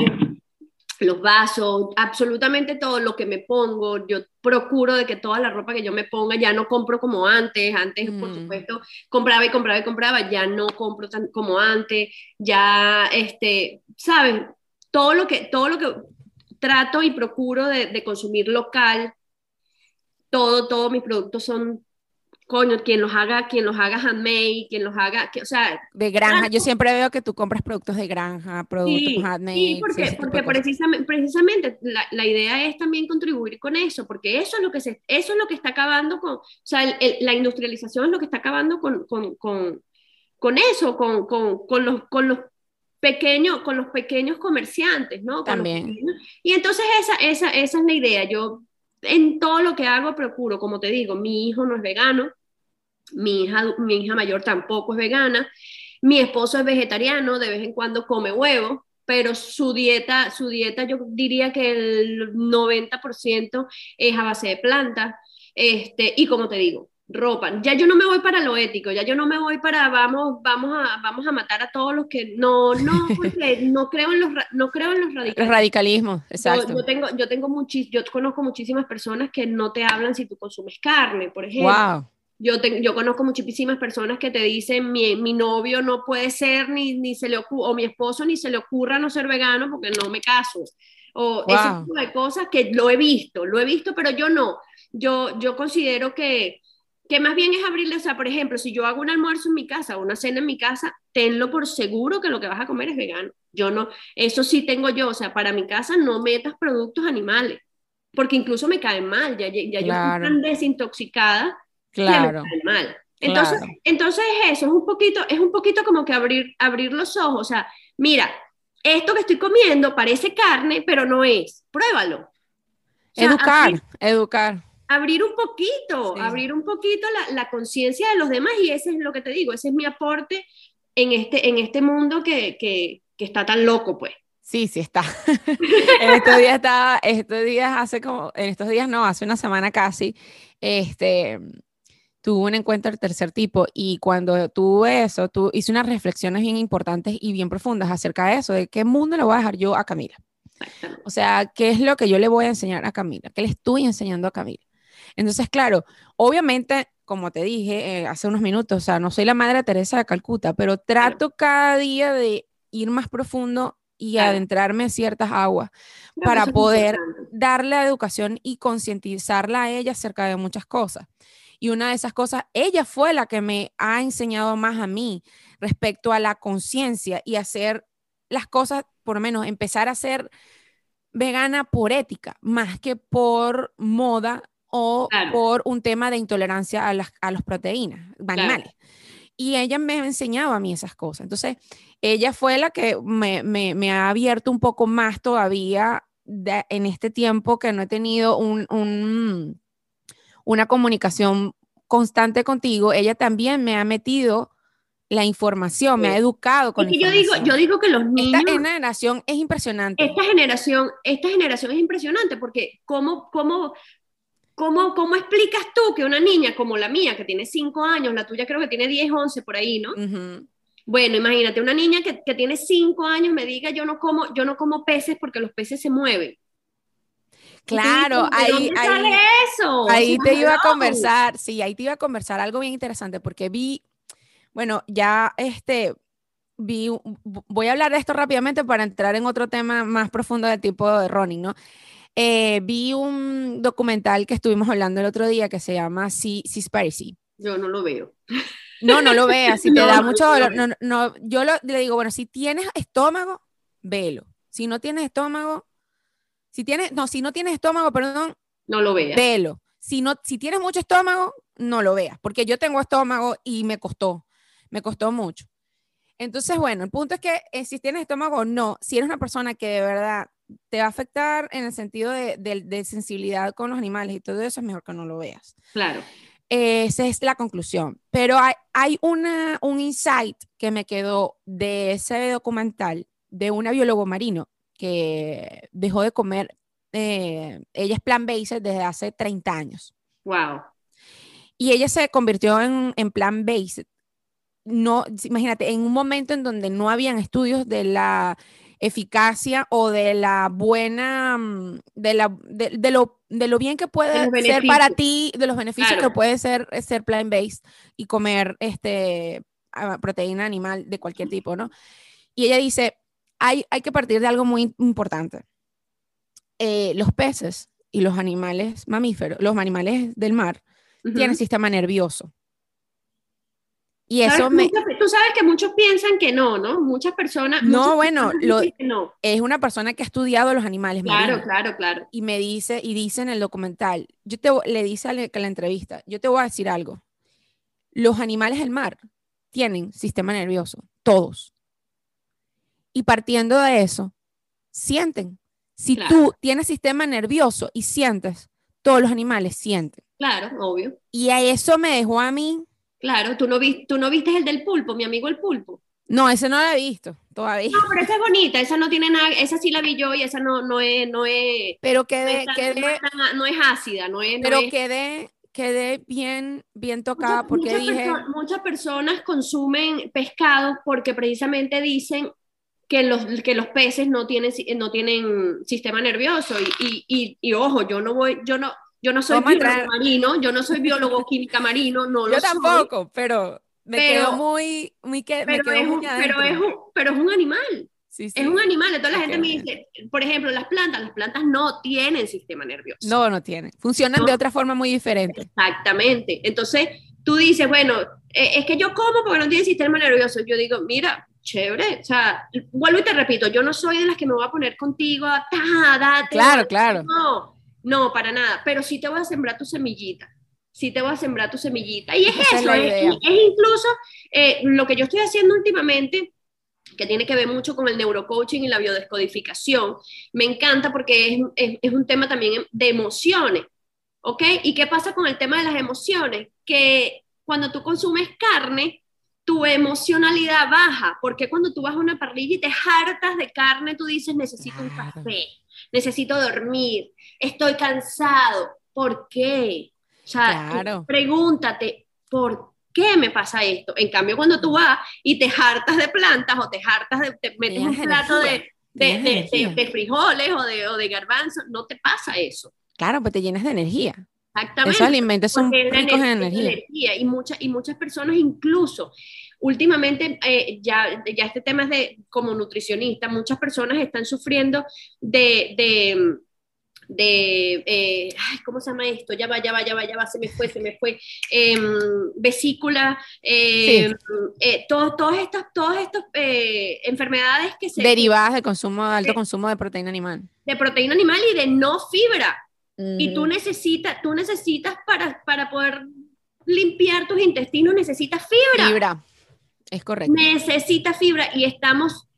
los vasos, absolutamente todo lo que me pongo, yo procuro de que toda la ropa que yo me ponga ya no compro como antes, antes por mm. supuesto compraba y compraba y compraba, ya no compro tan como antes, ya este, sabes, todo lo que todo lo que trato y procuro de, de consumir local, todo, todos mis productos son coño, quien los haga, quien los haga handmade, quien los haga, que, o sea... De granja, yo siempre veo que tú compras productos de granja, productos handmade. Sí, porque, porque precisamente, precisamente la, la, idea es también contribuir con eso, porque eso es lo que, se, eso es lo que está acabando con, o sea, la industrialización es lo que está acabando con, con, con, con eso, con, con, los, con los pequeños, con los pequeños comerciantes, ¿no? También. y entonces esa, esa, esa es la idea, yo en todo lo que hago procuro, como te digo, mi hijo no es vegano, mi hija, mi hija mayor tampoco es vegana, mi esposo es vegetariano, de vez en cuando come huevo, pero su dieta, su dieta yo diría que el 90% es a base de plantas, este, y como te digo, ropa. Ya yo no me voy para lo ético, ya yo no me voy para vamos, vamos a, vamos a matar a todos los que no, no, porque no creo en los, no creo en los radicalismos. radicalismos, exacto. Yo, tengo, yo tengo muchis, yo conozco muchísimas personas que no te hablan si tú consumes carne, por ejemplo. Wow. Yo, yo conozco muchísimas personas que te dicen mi, mi novio no puede ser ni, ni se le ocurre, o mi esposo ni se le ocurra no ser vegano porque no me caso. O ese tipo de cosas que lo he visto, lo he visto, pero yo no. Yo, yo considero que, que más bien es abrirle, o sea, por ejemplo, si yo hago un almuerzo en mi casa o una cena en mi casa, tenlo por seguro que lo que vas a comer es vegano. Yo no, eso sí tengo yo, o sea, para mi casa no metas productos animales. porque incluso me caen mal, ya, ya yo estoy tan desintoxicada claro. que me caen mal. Entonces, entonces eso es un poquito, es un poquito como que abrir, abrir los ojos, o sea, mira, esto que estoy comiendo parece carne, pero no es, pruébalo. educar, educar. Abrir un poquito, abrir un poquito la, la conciencia de los demás y ese es lo que te digo, ese es mi aporte en este, en este mundo que, que, que está tan loco, pues. Sí, sí está. en estos días estaba, estos días hace como, en estos días no, hace una semana casi, este, tuve un encuentro del tercer tipo y cuando tuve eso, tú hice unas reflexiones bien importantes y bien profundas acerca de eso, de qué mundo le voy a dejar yo a Camila. O sea, ¿qué es lo que yo le voy a enseñar a Camila? ¿Qué le estoy enseñando a Camila? Entonces, claro, obviamente, como te dije eh, hace unos minutos, o sea, no soy la madre Teresa de Calcuta, pero trato cada día de ir más profundo y adentrarme en ciertas aguas para poder darle educación y concientizarla a ella acerca de muchas cosas. Y una de esas cosas, ella fue la que me ha enseñado más a mí respecto a la conciencia y hacer las cosas, por lo menos empezar a ser vegana por ética, más que por moda o por un tema de intolerancia a las a los proteínas animales. Y ella me ha enseñado a mí esas cosas. Entonces, ella fue la que me, me, me ha abierto un poco más todavía en este tiempo que no he tenido un, un, una comunicación constante contigo. Ella también me ha metido la información, me ha educado con yo digo, yo digo que los niños... Esta generación es impresionante. Esta generación, esta generación es impresionante porque cómo, cómo ¿Cómo, ¿Cómo explicas tú que una niña como la mía, que tiene 5 años, la tuya creo que tiene 10, 11 por ahí, ¿no? Bueno, imagínate, una niña que, que tiene 5 años me diga yo no, como, yo no como peces porque los peces se mueven. Claro, ahí, ahí, eso? ahí te iba a conversar, sí, ahí te iba a conversar algo bien interesante porque vi, bueno, ya este, vi, voy a hablar de esto rápidamente para entrar en otro tema más profundo del tipo de running, ¿no? Eh, vi un documental que estuvimos hablando el otro día que se llama Seaspiracy. Yo no lo veo. No, no lo veas. Si te da mucho dolor, no, no, yo le digo, bueno, si tienes estómago, velo. Si no tienes estómago, si tienes, no, si no tienes estómago, perdón, no lo veas. Velo. Si no, si tienes mucho estómago, no lo veas, porque yo tengo estómago y me costó, me costó mucho. Entonces, bueno, el punto es que eh, si tienes estómago, no. Si eres una persona que de verdad te va a afectar en el sentido de, sensibilidad con los animales y todo eso, es mejor que no lo veas. Claro. esa es la conclusión. Pero hay, hay una, un insight que me quedó de ese documental de una biólogo marino que dejó de comer, eh, ella es plant-based desde hace 30 años. Wow. Y ella se convirtió en, en plant-based. No, imagínate, en un momento en donde no habían estudios de la eficacia o de la buena, mm, de, la, de, lo, de lo bien que puede ser para ti, de los beneficios que puede ser ser plant-based y comer este, proteína animal de cualquier tipo, ¿no? Y ella dice, hay, hay que partir de algo muy importante. Eh, los peces y los animales mamíferos, los animales del mar, tienen sistema nervioso. Y eso me... tú sabes que muchos piensan que no, ¿no? Muchas personas... No, bueno, lo, es una persona que ha estudiado los animales. Claro, claro, claro. Y me dice, y dice en el documental, yo te, le dice a la, la entrevista, yo te voy a decir algo. Los animales del mar tienen sistema nervioso, todos. Y partiendo de eso, sienten. Si tú tienes sistema nervioso y sientes, todos los animales sienten. Claro, obvio. Y a eso me dejó a mí Claro, tú no, vi, tú no viste el del pulpo, mi amigo el pulpo. No, ese no lo he visto todavía. No, pero esa es bonita, esa no tiene nada, esa sí la vi yo y esa no, no es, no es. Pero quedé, no, es ácida, no es. Pero quedé, quedé bien, bien tocada porque dije. muchas personas consumen pescado porque precisamente dicen que los, que los peces no tienen, no tienen sistema nervioso y, y, y ojo, yo no voy, yo no, yo no soy biólogo marino, yo no soy biólogo química marino, no yo tampoco, pero me quedo muy, muy que, pero, es un, pero, es un, pero es un animal. Sí, sí. Es un animal, entonces la gente me dice, por ejemplo, las plantas, las plantas no tienen sistema nervioso. No, no tienen. Funcionan de otra forma muy diferente. Exactamente. Entonces, tú dices, bueno, eh, es que yo como porque no tiene sistema nervioso. Yo digo, mira, chévere. O sea, vuelvo y te repito, yo no soy de las que me voy a poner contigo, ta, Claro, claro. No, No, para nada, pero sí te voy a sembrar tu semillita. Sí te voy a sembrar tu semillita. Y es eso, es, incluso eh, lo que yo estoy haciendo últimamente, que tiene que ver mucho con el neurocoaching y la biodescodificación. Me encanta porque es, es, un tema también de emociones, ¿ok? ¿Y qué pasa con el tema de las emociones? Que cuando tú consumes carne, tu emocionalidad baja, porque cuando tú vas a una parrilla y te hartas de carne, tú dices, necesito un café, necesito dormir, estoy cansado. ¿Por qué? O sea, pregúntate, ¿por qué me pasa esto? En cambio, cuando tú vas y te hartas de plantas o te hartas de, te metes un plato de, de, frijoles o de, o de garbanzos, no te pasa eso. Claro, pues te llenas de energía. Exactamente. Esos alimentos son ricos en energía. Y, muchas y muchas personas incluso, últimamente, eh, ya, ya este tema es de como nutricionista, muchas personas están sufriendo de, de de, eh, ay, ¿cómo se llama esto? Ya va, ya va, ya va, ya va, se me fue, se me fue, eh, vesícula, eh, eh todas estas, todas estas enfermedades que se... Derivadas del consumo, alto consumo de proteína animal. De proteína animal y de no fibra. Y tú necesitas, tú necesitas para, para poder limpiar tus intestinos, necesitas fibra. Fibra, es correcto. Necesitas fibra y estamos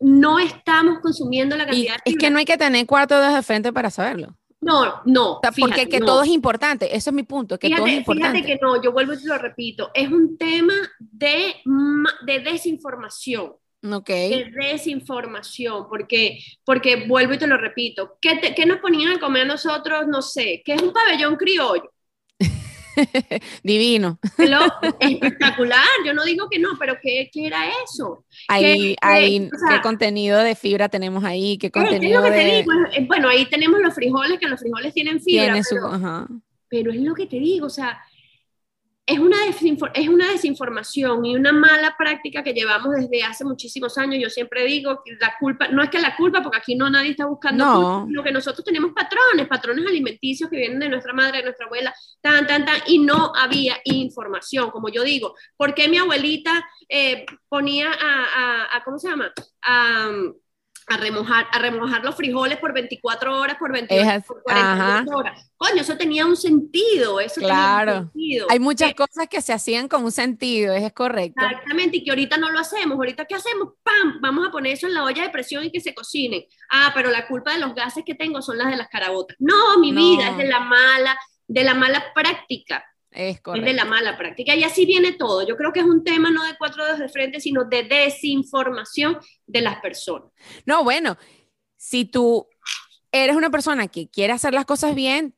no estamos consumiendo la cantidad. es que no hay que tener cuatro dedos de frente para saberlo. No, no. porque que todo es importante, eso es mi punto, que todo es importante. Fíjate que no, yo vuelvo y te lo repito, es un tema de, de desinformación. Ok. De desinformación, porque, porque vuelvo y te lo repito, ¿qué, ¿qué nos ponían a comer a nosotros? No sé, ¿qué es un pabellón criollo? Divino. espectacular, yo no digo que no, pero ¿qué, qué era eso? Ahí, ¿Qué, ¿Qué contenido de fibra tenemos ahí? ¿Qué contenido de... Bueno, ahí tenemos los frijoles, que los frijoles tienen fibra. pero es lo que te digo, o sea, es una, es una desinformación y una mala práctica que llevamos desde hace muchísimos años. Yo siempre digo que la culpa, no es que la culpa, porque aquí no nadie está buscando lo que nosotros tenemos patrones, patrones alimenticios que vienen de nuestra madre, de nuestra abuela, tan, tan, tan, y no había información, como yo digo. ¿Por qué mi abuelita eh, ponía a, a, ¿cómo se llama? A, a remojar, a remojar los frijoles por 24 horas, por 28, por 48 horas. Coño, eso tenía un sentido, eso claro. tenía un sentido. Hay muchas eh, cosas que se hacían con un sentido, es correcto. Exactamente, y que ahorita no lo hacemos. Ahorita, ¿qué hacemos? ¡Pam! Vamos a poner eso en la olla de presión y que se cocinen. Ah, pero la culpa de los gases que tengo son las de las carabotas. No, mi vida, es de la mala, de la mala práctica. Es, de la mala práctica. Y así viene todo. Yo creo que es un tema no de cuatro dedos de frente, sino de desinformación de las personas. No, bueno, si tú eres una persona que quiere hacer las cosas bien,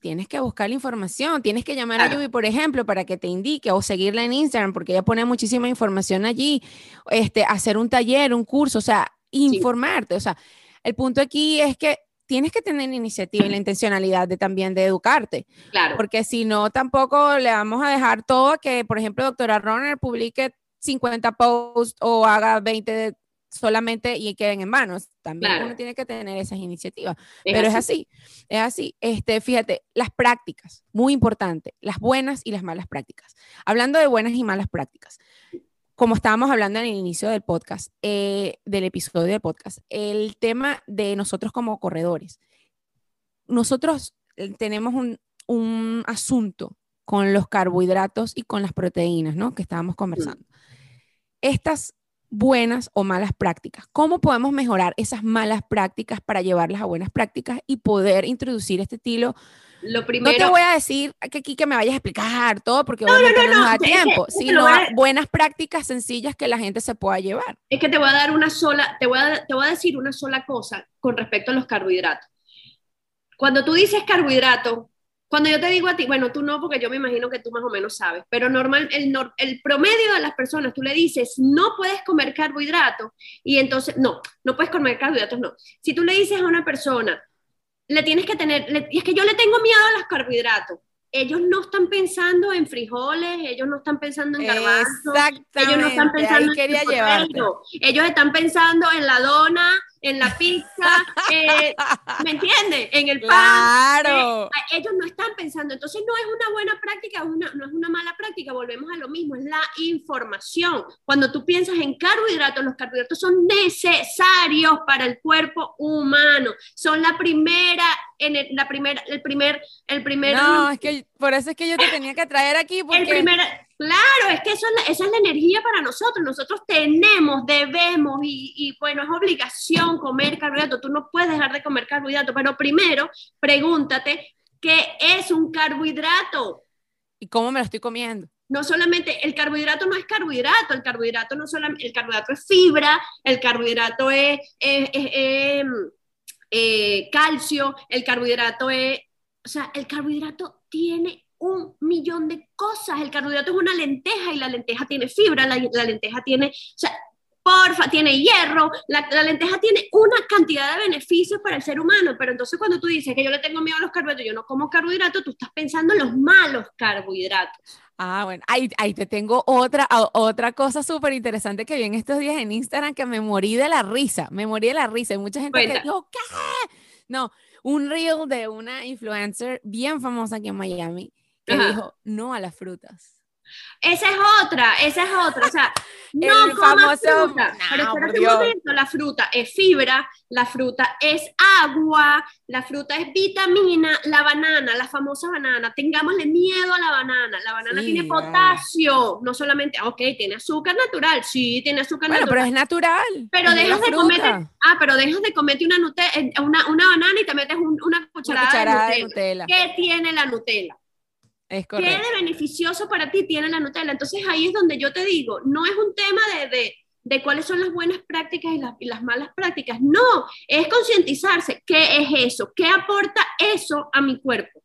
tienes que buscar la información, tienes que llamar a Yubi, por ejemplo, para que te indique o seguirla en Instagram, porque ella pone muchísima información allí, este, hacer un taller, un curso, o sea, informarte, o sea, el punto aquí es que tienes que tener iniciativa y la intencionalidad de también de educarte. Claro. Porque si no, tampoco le vamos a dejar todo que, por ejemplo, doctora Runner publique 50 posts o haga 20 solamente y queden en manos. También uno tiene que tener esas iniciativas. Pero es así, es así. Este, fíjate, las prácticas, muy importante, las buenas y las malas prácticas. Hablando de buenas y malas prácticas, como estábamos hablando en el inicio del podcast, eh, del episodio del podcast, el tema de nosotros como corredores. Nosotros eh, tenemos un, un asunto con los carbohidratos y con las proteínas, ¿no? Que estábamos conversando. Estas buenas o malas prácticas. ¿Cómo podemos mejorar esas malas prácticas para llevarlas a buenas prácticas y poder introducir este estilo lo primero... No te voy a decir que aquí que me vayas a explicar todo porque no, no, no, no, da tiempo, sino buenas prácticas sencillas que la gente se pueda llevar. Es que te voy a dar una sola, te voy a, te voy a decir una sola cosa con respecto a los carbohidratos. Cuando tú dices carbohidrato, cuando yo te digo a ti, bueno, tú no, porque yo me imagino que tú más o menos sabes, pero normal, el, el promedio de las personas, tú le dices, no puedes comer carbohidratos, y entonces, no, no puedes comer carbohidratos, no. Si tú le dices a una persona, le tienes que tener, y es que yo le tengo miedo a los carbohidratos. Ellos no están pensando en frijoles, ellos no están pensando en garbanzos, ellos no están pensando en ellos están pensando en la dona, en la pizza, eh, ¿me entiendes? En el pan. Claro. Eh, ellos no están pensando, entonces no es una buena práctica, una, no es una mala práctica, volvemos a lo mismo, es la información. Cuando tú piensas en carbohidratos, los carbohidratos son necesarios para el cuerpo humano, son la primera en la primera, el primer, el primer. No, es que por eso es que yo te tenía que traer aquí. Porque... El primer, claro, es que eso es esa es la energía para nosotros. Nosotros tenemos, debemos y, y bueno, es obligación comer carbohidratos. Tú no puedes dejar de comer carbohidratos, pero primero pregúntate qué es un carbohidrato. ¿Y cómo me lo estoy comiendo? no solamente el carbohidrato no es carbohidrato, el carbohidrato no solamente, el carbohidrato es fibra, el carbohidrato es, em, eh, calcio, el carbohidrato es, o sea, el carbohidrato tiene un millón de cosas. El carbohidrato es una lenteja y la lenteja tiene fibra, la, la lenteja tiene, o sea, porfa, tiene hierro, la, lenteja tiene una cantidad de beneficios para el ser humano, pero entonces cuando tú dices que yo le tengo miedo a los carbohidratos, yo no como carbohidratos, tú estás pensando en los malos carbohidratos. Ah, bueno, ahí, ahí te tengo otra, otra cosa súper interesante que vi en estos días en Instagram que me morí de la risa, me morí de la risa. Hay mucha gente que dijo, ¿qué? No, un reel de una influencer bien famosa aquí en Miami que dijo, no a las frutas. Esa es otra, esa es otra. O sea, no comas fruta. pero espérate un momento, la fruta es fibra, la fruta es agua, la fruta es vitamina, la banana, la famosa banana. Tengámosle miedo a la banana. La banana tiene potasio, no solamente, ok, tiene azúcar natural, sí, tiene azúcar bueno, natural. pero es natural. Pero dejas de comerte, ah, pero dejas de comerte una, eh, una, una, banana y te metes una, cucharada, de, Nutella. ¿Qué tiene la Nutella? ¿Qué de beneficioso para ti tiene la Nutella? Entonces ahí es donde yo te digo, no es un tema de, de, cuáles son las buenas prácticas y las, y las malas prácticas, no, es concientizarse, ¿qué es eso? ¿Qué aporta eso a mi cuerpo?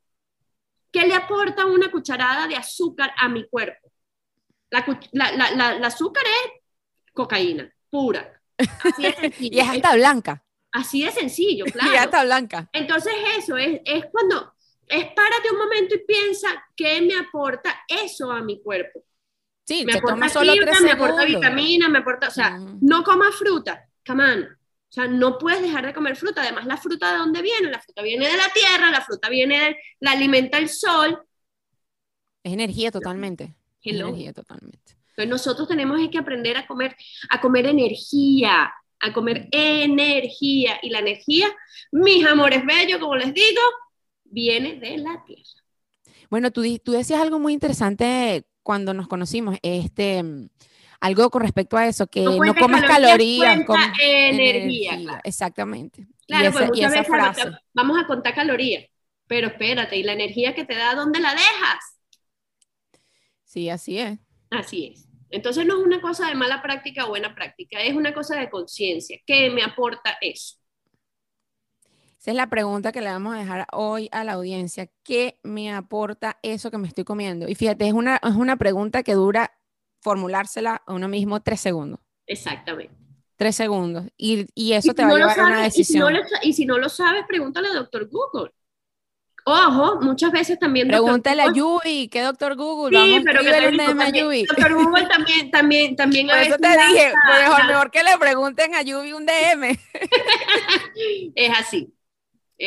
¿Qué le aporta una cucharada de azúcar a mi cuerpo? La, la, la, azúcar es cocaína, pura. y es hasta blanca. Así de sencillo, claro. Y hasta blanca. Entonces eso es, es cuando es párate un momento y piensa qué me aporta eso a mi cuerpo. Sí, me aporta solo fibra, me aporta vitamina, me aporta, o sea, no comas fruta, camán. O sea, no puedes dejar de comer fruta. Además, la fruta de dónde viene? La fruta viene de la tierra, la fruta viene de, la alimenta el sol. Es energía totalmente. Es energía totalmente. Entonces nosotros tenemos que aprender a comer, a comer energía, a comer energía. Y la energía, mis amores bellos, como les digo, viene de la tierra. Bueno, tú, tú decías algo muy interesante cuando nos conocimos, este, algo con respecto a eso, que no, comas calorías, con energía. Exactamente. Claro, pues muchas veces vamos a contar calorías, pero espérate, ¿y la energía que te da, dónde la dejas? Sí, así es. Así es. Entonces no es una cosa de mala práctica o buena práctica, es una cosa de conciencia. ¿Qué me aporta eso? Esa es la pregunta que le vamos a dejar hoy a la audiencia. ¿Qué me aporta eso que me estoy comiendo? Y fíjate, es una, es una pregunta que dura formulársela a uno mismo tres segundos. Exactamente. Tres segundos. Y, y eso te va a llevar a una decisión. Y si, no lo sabes, pregúntale al doctor Google. Ojo, muchas veces también. Pregúntale a Yubi, ¿qué doctor Google? Sí, Vamos pero que digo, también, Doctor Google también, también, también. Por eso te dije, mejor, mejor que le pregunten a Yubi un DM. es así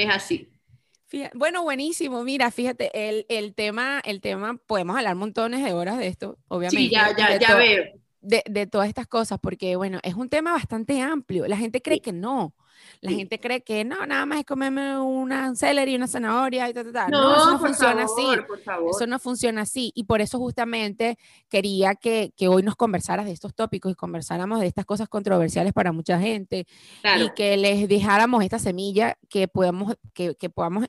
es así. Bueno, buenísimo. Mira, fíjate, el, el, tema, el tema, podemos hablar montones de horas de esto, obviamente. Sí, ya, ya, ya veo. De, de, todas estas cosas, porque bueno, es un tema bastante amplio. La gente cree que no. La gente cree que no, nada más es comerme una celery una zanahoria y tal, tal, No, eso no funciona así. Eso no funciona así. Y por eso justamente quería que, que, hoy nos conversaras de estos tópicos y conversáramos de estas cosas controversiales para mucha gente y que les dejáramos esta semilla que podamos, que, que podamos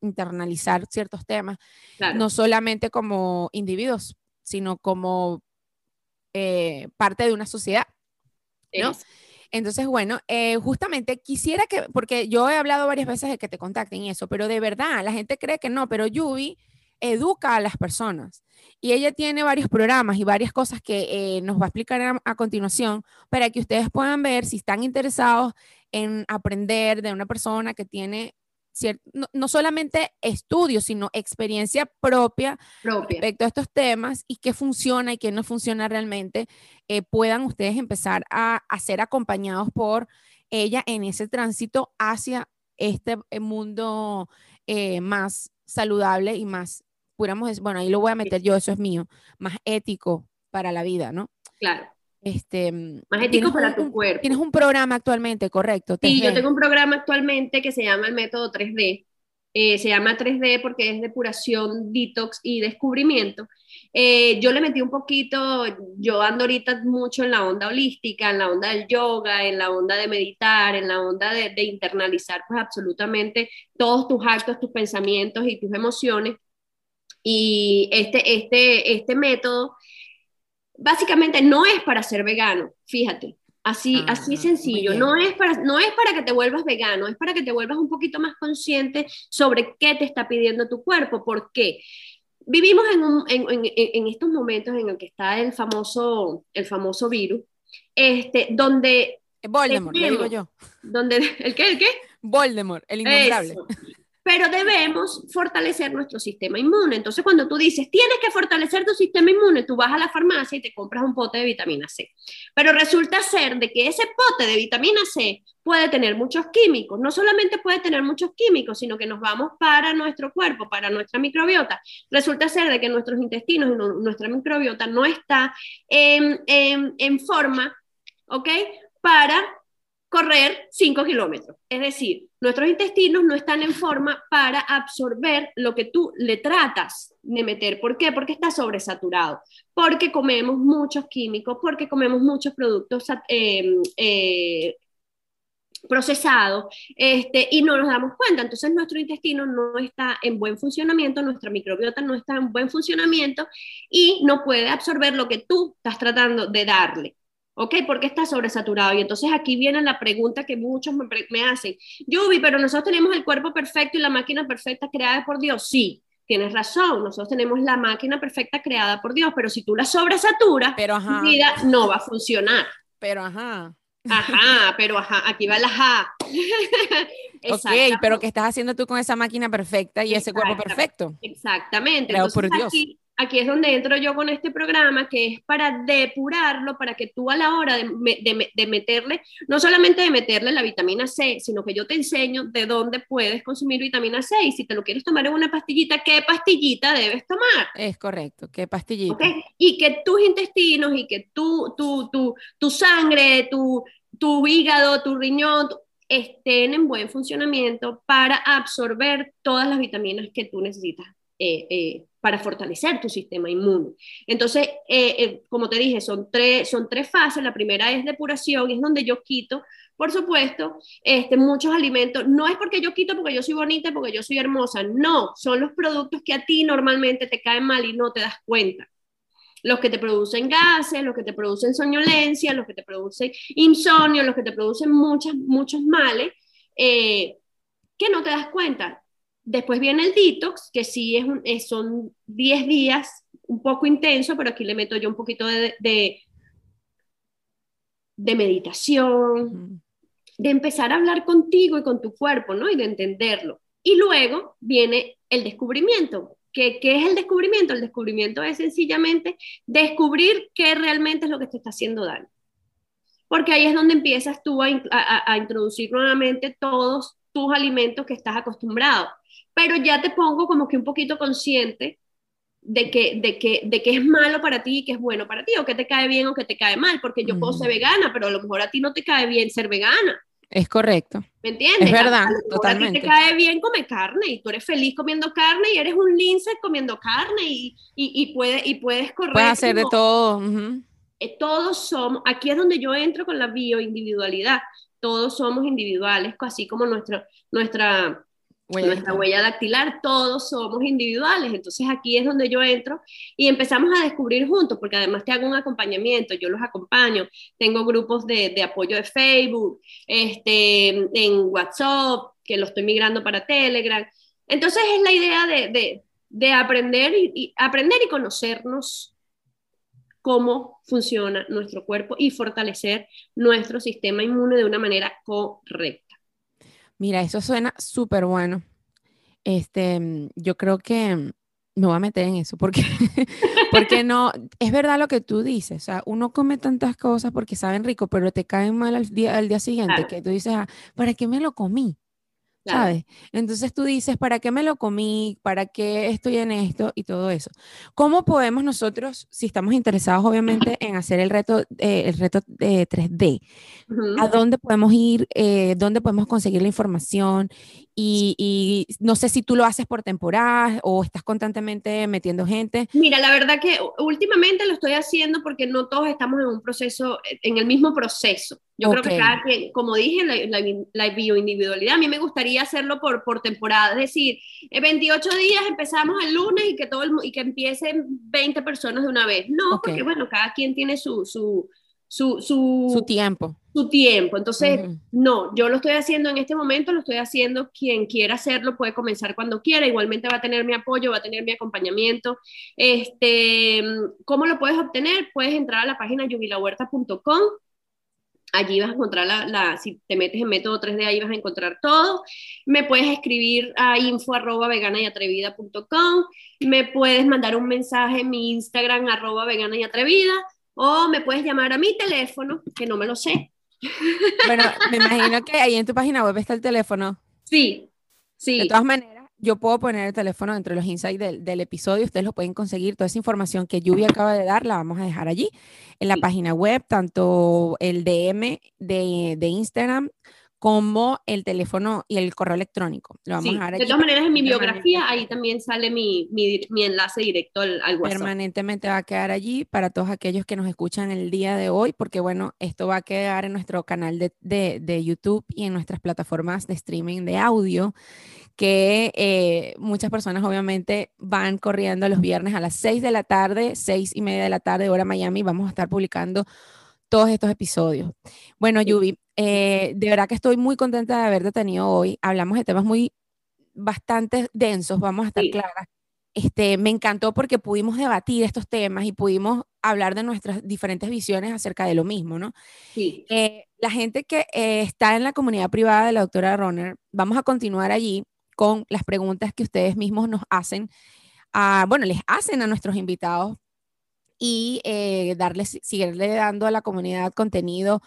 internalizar ciertos temas, no solamente como individuos, sino como eh, parte de una sociedad. ¿no? Entonces, bueno, eh, justamente quisiera que, porque yo he hablado varias veces de que te contacten y eso, pero de verdad, la gente cree que no, pero Yubi educa a las personas y ella tiene varios programas y varias cosas que eh, nos va a explicar a, a, continuación para que ustedes puedan ver si están interesados en aprender de una persona que tiene no, solamente estudios, sino experiencia propia, respecto a estos temas y qué funciona y qué no funciona realmente, eh, puedan ustedes empezar a, ser acompañados por ella en ese tránsito hacia este eh, mundo eh, más saludable y más, pudiéramos bueno, ahí lo voy a meter yo, eso es mío, más ético para la vida, ¿no? Claro. Este, Más ético para tu cuerpo. Tienes un programa actualmente, correcto. Sí, yo tengo un programa actualmente que se llama el método 3D. eh, se llama 3D porque es depuración, detox y descubrimiento. Eh, yo le metí un poquito, yo ando ahorita mucho en la onda holística, en la onda del yoga, en la onda de meditar, en la onda de, de internalizar pues absolutamente todos tus actos, tus pensamientos y tus emociones. Y este, este, este método básicamente no es para ser vegano, fíjate. Así, ah, así sencillo. No es, para, no es para que te vuelvas vegano, es para que te vuelvas un poquito más consciente sobre qué te está pidiendo tu cuerpo. ¿Por qué? Vivimos en, un, en, en, en estos momentos en el que está el famoso, el famoso virus, este, donde... Voldemort, lo digo yo. Donde, ¿El qué? ¿El qué? Voldemort, el innombrable pero debemos fortalecer nuestro sistema inmune. Entonces, cuando tú dices, tienes que fortalecer tu sistema inmune, tú vas a la farmacia y te compras un pote de vitamina C. Pero resulta ser de que ese pote de vitamina C puede tener muchos químicos. No solamente puede tener muchos químicos, sino que nos vamos para nuestro cuerpo, para nuestra microbiota. Resulta ser de que nuestros intestinos y nuestra microbiota no está en, en, forma, ¿ok? Para correr 5 kilómetros. Es decir, nuestros intestinos no están en forma para absorber lo que tú le tratas de meter. ¿Por qué? Porque está sobresaturado, porque comemos muchos químicos, porque comemos muchos productos eh, eh, procesados este, y no nos damos cuenta. Entonces nuestro intestino no está en buen funcionamiento, nuestra microbiota no está en buen funcionamiento y no puede absorber lo que tú estás tratando de darle. ¿Ok? Porque está sobresaturado. Y entonces aquí viene la pregunta que muchos me, me hacen. Yubi, pero nosotros tenemos el cuerpo perfecto y la máquina perfecta creada por Dios. Sí, tienes razón, nosotros tenemos la máquina perfecta creada por Dios, pero si tú la sobresaturas, pero, tu vida no va a funcionar. Pero ajá. Ajá, pero ajá, aquí va el ajá. ok, pero ¿qué estás haciendo tú con esa máquina perfecta y ese cuerpo perfecto? Exactamente. Entonces, por Dios aquí es donde entro yo con este programa, que es para depurarlo, para que tú a la hora de, meterle, no solamente de meterle la vitamina C, sino que yo te enseño de dónde puedes consumir vitamina C y si te lo quieres tomar en una pastillita, ¿qué pastillita debes tomar? Es correcto, ¿qué pastillita? Y que tus intestinos y que tu, tu, tu, tu sangre, tu, tu hígado, tu riñón, estén en buen funcionamiento para absorber todas las vitaminas que tú necesitas eh, eh, para fortalecer tu sistema inmune. Entonces, eh, como te dije, son tres, son tres fases. La primera es depuración, es donde yo quito, por supuesto, este, muchos alimentos. No es porque yo quito porque yo soy bonita, porque yo soy hermosa. No, son los productos que a ti normalmente te caen mal y no te das cuenta los que te producen gases, los que te producen soñolencia, los que te producen insomnio, los que te producen muchas, muchos males, que no te das cuenta. Después viene el detox, que sí es, un, son 10 días, un poco intenso, pero aquí le meto yo un poquito de, de, meditación, de empezar a hablar contigo y con tu cuerpo, ¿no? Y de entenderlo. Y luego viene el descubrimiento. ¿Qué, ¿Qué, es el descubrimiento? El descubrimiento es sencillamente descubrir qué realmente es lo que te está haciendo daño. Porque ahí es donde empiezas tú a, a, a introducir nuevamente todos tus alimentos que estás acostumbrado pero ya te pongo como que un poquito consciente de que, de que, de que es malo para ti y que es bueno para ti, o que te cae bien o que te cae mal, porque yo puedo ser vegana, pero a lo mejor a ti no te cae bien ser vegana. Es correcto. ¿Me entiendes? Es verdad, a totalmente. A ti te cae bien comer carne y tú eres feliz comiendo carne y eres un lince comiendo carne y, y, y, puede, y puedes correr. Puedes hacer de todo. Eh, todos somos, aquí es donde yo entro con la bioindividualidad. Todos somos individuales, así como nuestra, nuestra nuestra huella dactilar, todos somos individuales. Entonces aquí es donde yo entro y empezamos a descubrir juntos, porque además te hago un acompañamiento, yo los acompaño, tengo grupos de, de apoyo de Facebook, este, en WhatsApp, que lo estoy migrando para Telegram. Entonces es la idea de, de, de aprender, y, aprender y conocernos cómo funciona nuestro cuerpo y fortalecer nuestro sistema inmune de una manera correcta. Mira, eso suena súper bueno. Este, mm, yo creo que me voy a meter en eso, porque, porque no, es verdad lo que tú dices, o sea, uno come tantas cosas porque saben rico, pero te caen mal al día, al día siguiente, que tú dices, ah, ¿para qué me lo comí? ¿Sabes? Entonces tú dices, ¿para qué me lo comí? ¿Para qué estoy en esto? Y todo eso. ¿Cómo podemos nosotros, si estamos interesados obviamente en hacer el reto, eh, el reto de 3D, a dónde podemos ir? Eh, ¿Dónde podemos conseguir la información? Y, no sé si tú lo haces por temporada o estás constantemente metiendo gente. Mira, la verdad que últimamente lo estoy haciendo porque no todos estamos en un proceso, en el mismo proceso. Yo creo que cada quien, como dije, la, la, bioindividualidad, a mí me gustaría hacerlo por, por temporada, es decir, 28 días empezamos el lunes y que, todo y que empiecen 20 personas de una vez. No, porque bueno, cada quien tiene su, su, su, su, tiempo. Su tiempo. Entonces, no, yo lo estoy haciendo en este momento, lo estoy haciendo, quien quiera hacerlo puede comenzar cuando quiera, igualmente va a tener mi apoyo, va a tener mi acompañamiento. Este, ¿Cómo lo puedes obtener? Puedes entrar a la página yubilahuerta.com. Allí vas a encontrar la, si te metes en método 3D, ahí vas a encontrar todo. Me puedes escribir a info arroba vegana y atrevida.com. Me puedes mandar un mensaje en mi Instagram arroba vegana y atrevida o me puedes llamar a mi teléfono, que no me lo sé. Bueno, me imagino que ahí en tu página web está el teléfono. Sí, sí. De todas maneras, yo puedo poner el teléfono entre los insights del, episodio, ustedes lo pueden conseguir, toda esa información que Lluvia acaba de dar la vamos a dejar allí, en la página web, tanto el DM de, de Instagram como el teléfono y el correo electrónico. Lo vamos a De todas maneras, en mi biografía ahí también sale mi, mi, mi enlace directo al, WhatsApp. Permanentemente va a quedar allí para todos aquellos que nos escuchan el día de hoy, porque bueno, esto va a quedar en nuestro canal de, de YouTube y en nuestras plataformas de streaming de audio que eh, muchas personas obviamente van corriendo los viernes a las 6 de la tarde, 6 y media de la tarde, hora Miami, vamos a estar publicando todos estos episodios. Bueno, Yubi, eh, de verdad que estoy muy contenta de haberte tenido hoy. Hablamos de temas muy bastante densos, vamos a estar claras. Este, me encantó porque pudimos debatir estos temas y pudimos hablar de nuestras diferentes visiones acerca de lo mismo, ¿no? Sí. Eh, la gente que eh, está en la comunidad privada de la doctora Ronner, vamos a continuar allí con las preguntas que ustedes mismos nos hacen, a, bueno, les hacen a nuestros invitados y eh, darles, seguirle dando a la comunidad contenido,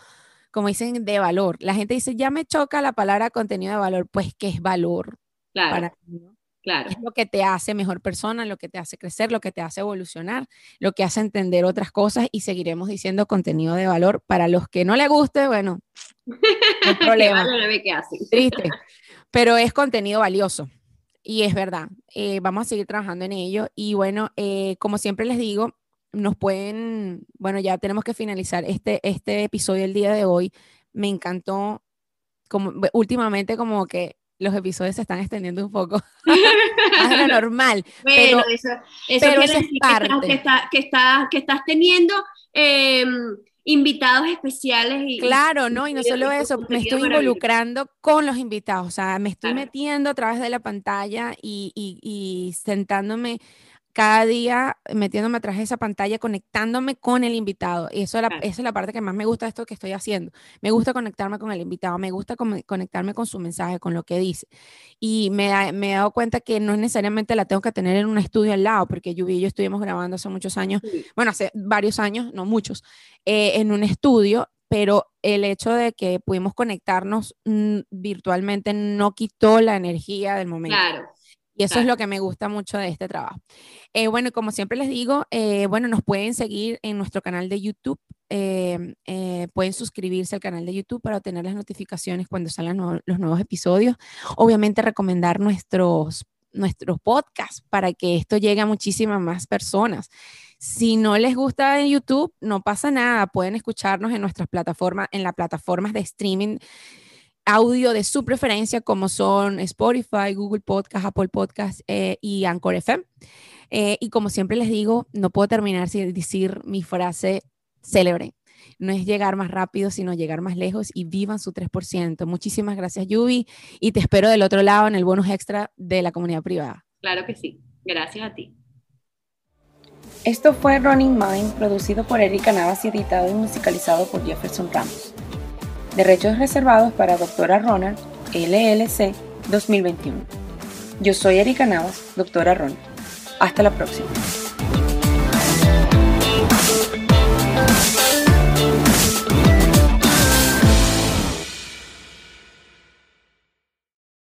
como dicen, de valor. La gente dice, ya me choca la palabra contenido de valor, pues ¿qué es valor? Claro. Para Claro. Es lo que te hace mejor persona, lo que te hace crecer, lo que te hace evolucionar, lo que hace entender otras cosas y seguiremos diciendo contenido de valor. Para los que no le guste, bueno, no hay problema. Triste, pero es contenido valioso y es verdad. Eh, vamos a seguir trabajando en ello y bueno, eh, como siempre les digo, nos pueden, bueno, ya tenemos que finalizar este, este episodio el día de hoy. Me encantó, como últimamente como que los episodios se están extendiendo un poco lo normal. pero, eso, eso es parte. Que, está, que, está, que, estás teniendo em, invitados especiales. Y, claro, ¿no? Y no solo eso, me estoy involucrando con los invitados, o sea, me estoy metiendo a través de la pantalla y, y, y sentándome cada día metiéndome atrás de esa pantalla, conectándome con el invitado. Y eso esa es la parte que más me gusta de esto que estoy haciendo. Me gusta conectarme con el invitado, me gusta conectarme con su mensaje, con lo que dice. Y me, me, he dado cuenta que no necesariamente la tengo que tener en un estudio al lado, porque yo y yo estuvimos grabando hace muchos años, bueno, hace varios años, no muchos, eh, en un estudio, pero el hecho de que pudimos conectarnos mm, virtualmente no quitó la energía del momento. Claro. Y eso es lo que me gusta mucho de este trabajo. Eh, bueno, como siempre les digo, eh, bueno, nos pueden seguir en nuestro canal de YouTube. Eh, pueden suscribirse al canal de YouTube para obtener las notificaciones cuando salgan los nuevos episodios. Obviamente recomendar nuestros, nuestros podcasts para que esto llegue a muchísimas más personas. Si no les gusta en YouTube, no pasa nada. Pueden escucharnos en nuestras plataformas, en las plataformas de streaming audio de su preferencia, como son Spotify, Google Podcast, Apple Podcast eh, y Anchor FM. Eh, y como siempre les digo, no puedo terminar sin decir mi frase célebre. No es llegar más rápido, sino llegar más lejos y vivan su 3%. Muchísimas gracias, Yubi, y te espero del otro lado en el bonus extra de la comunidad privada. Claro que sí. Gracias a ti. Esto fue Running Mind, producido por Erika Navas y editado y musicalizado por Jefferson Ramos. Derechos reservados para Doctora Ronald, LLC 2021. Yo soy Erika Navas, Doctora Ronald. Hasta la próxima.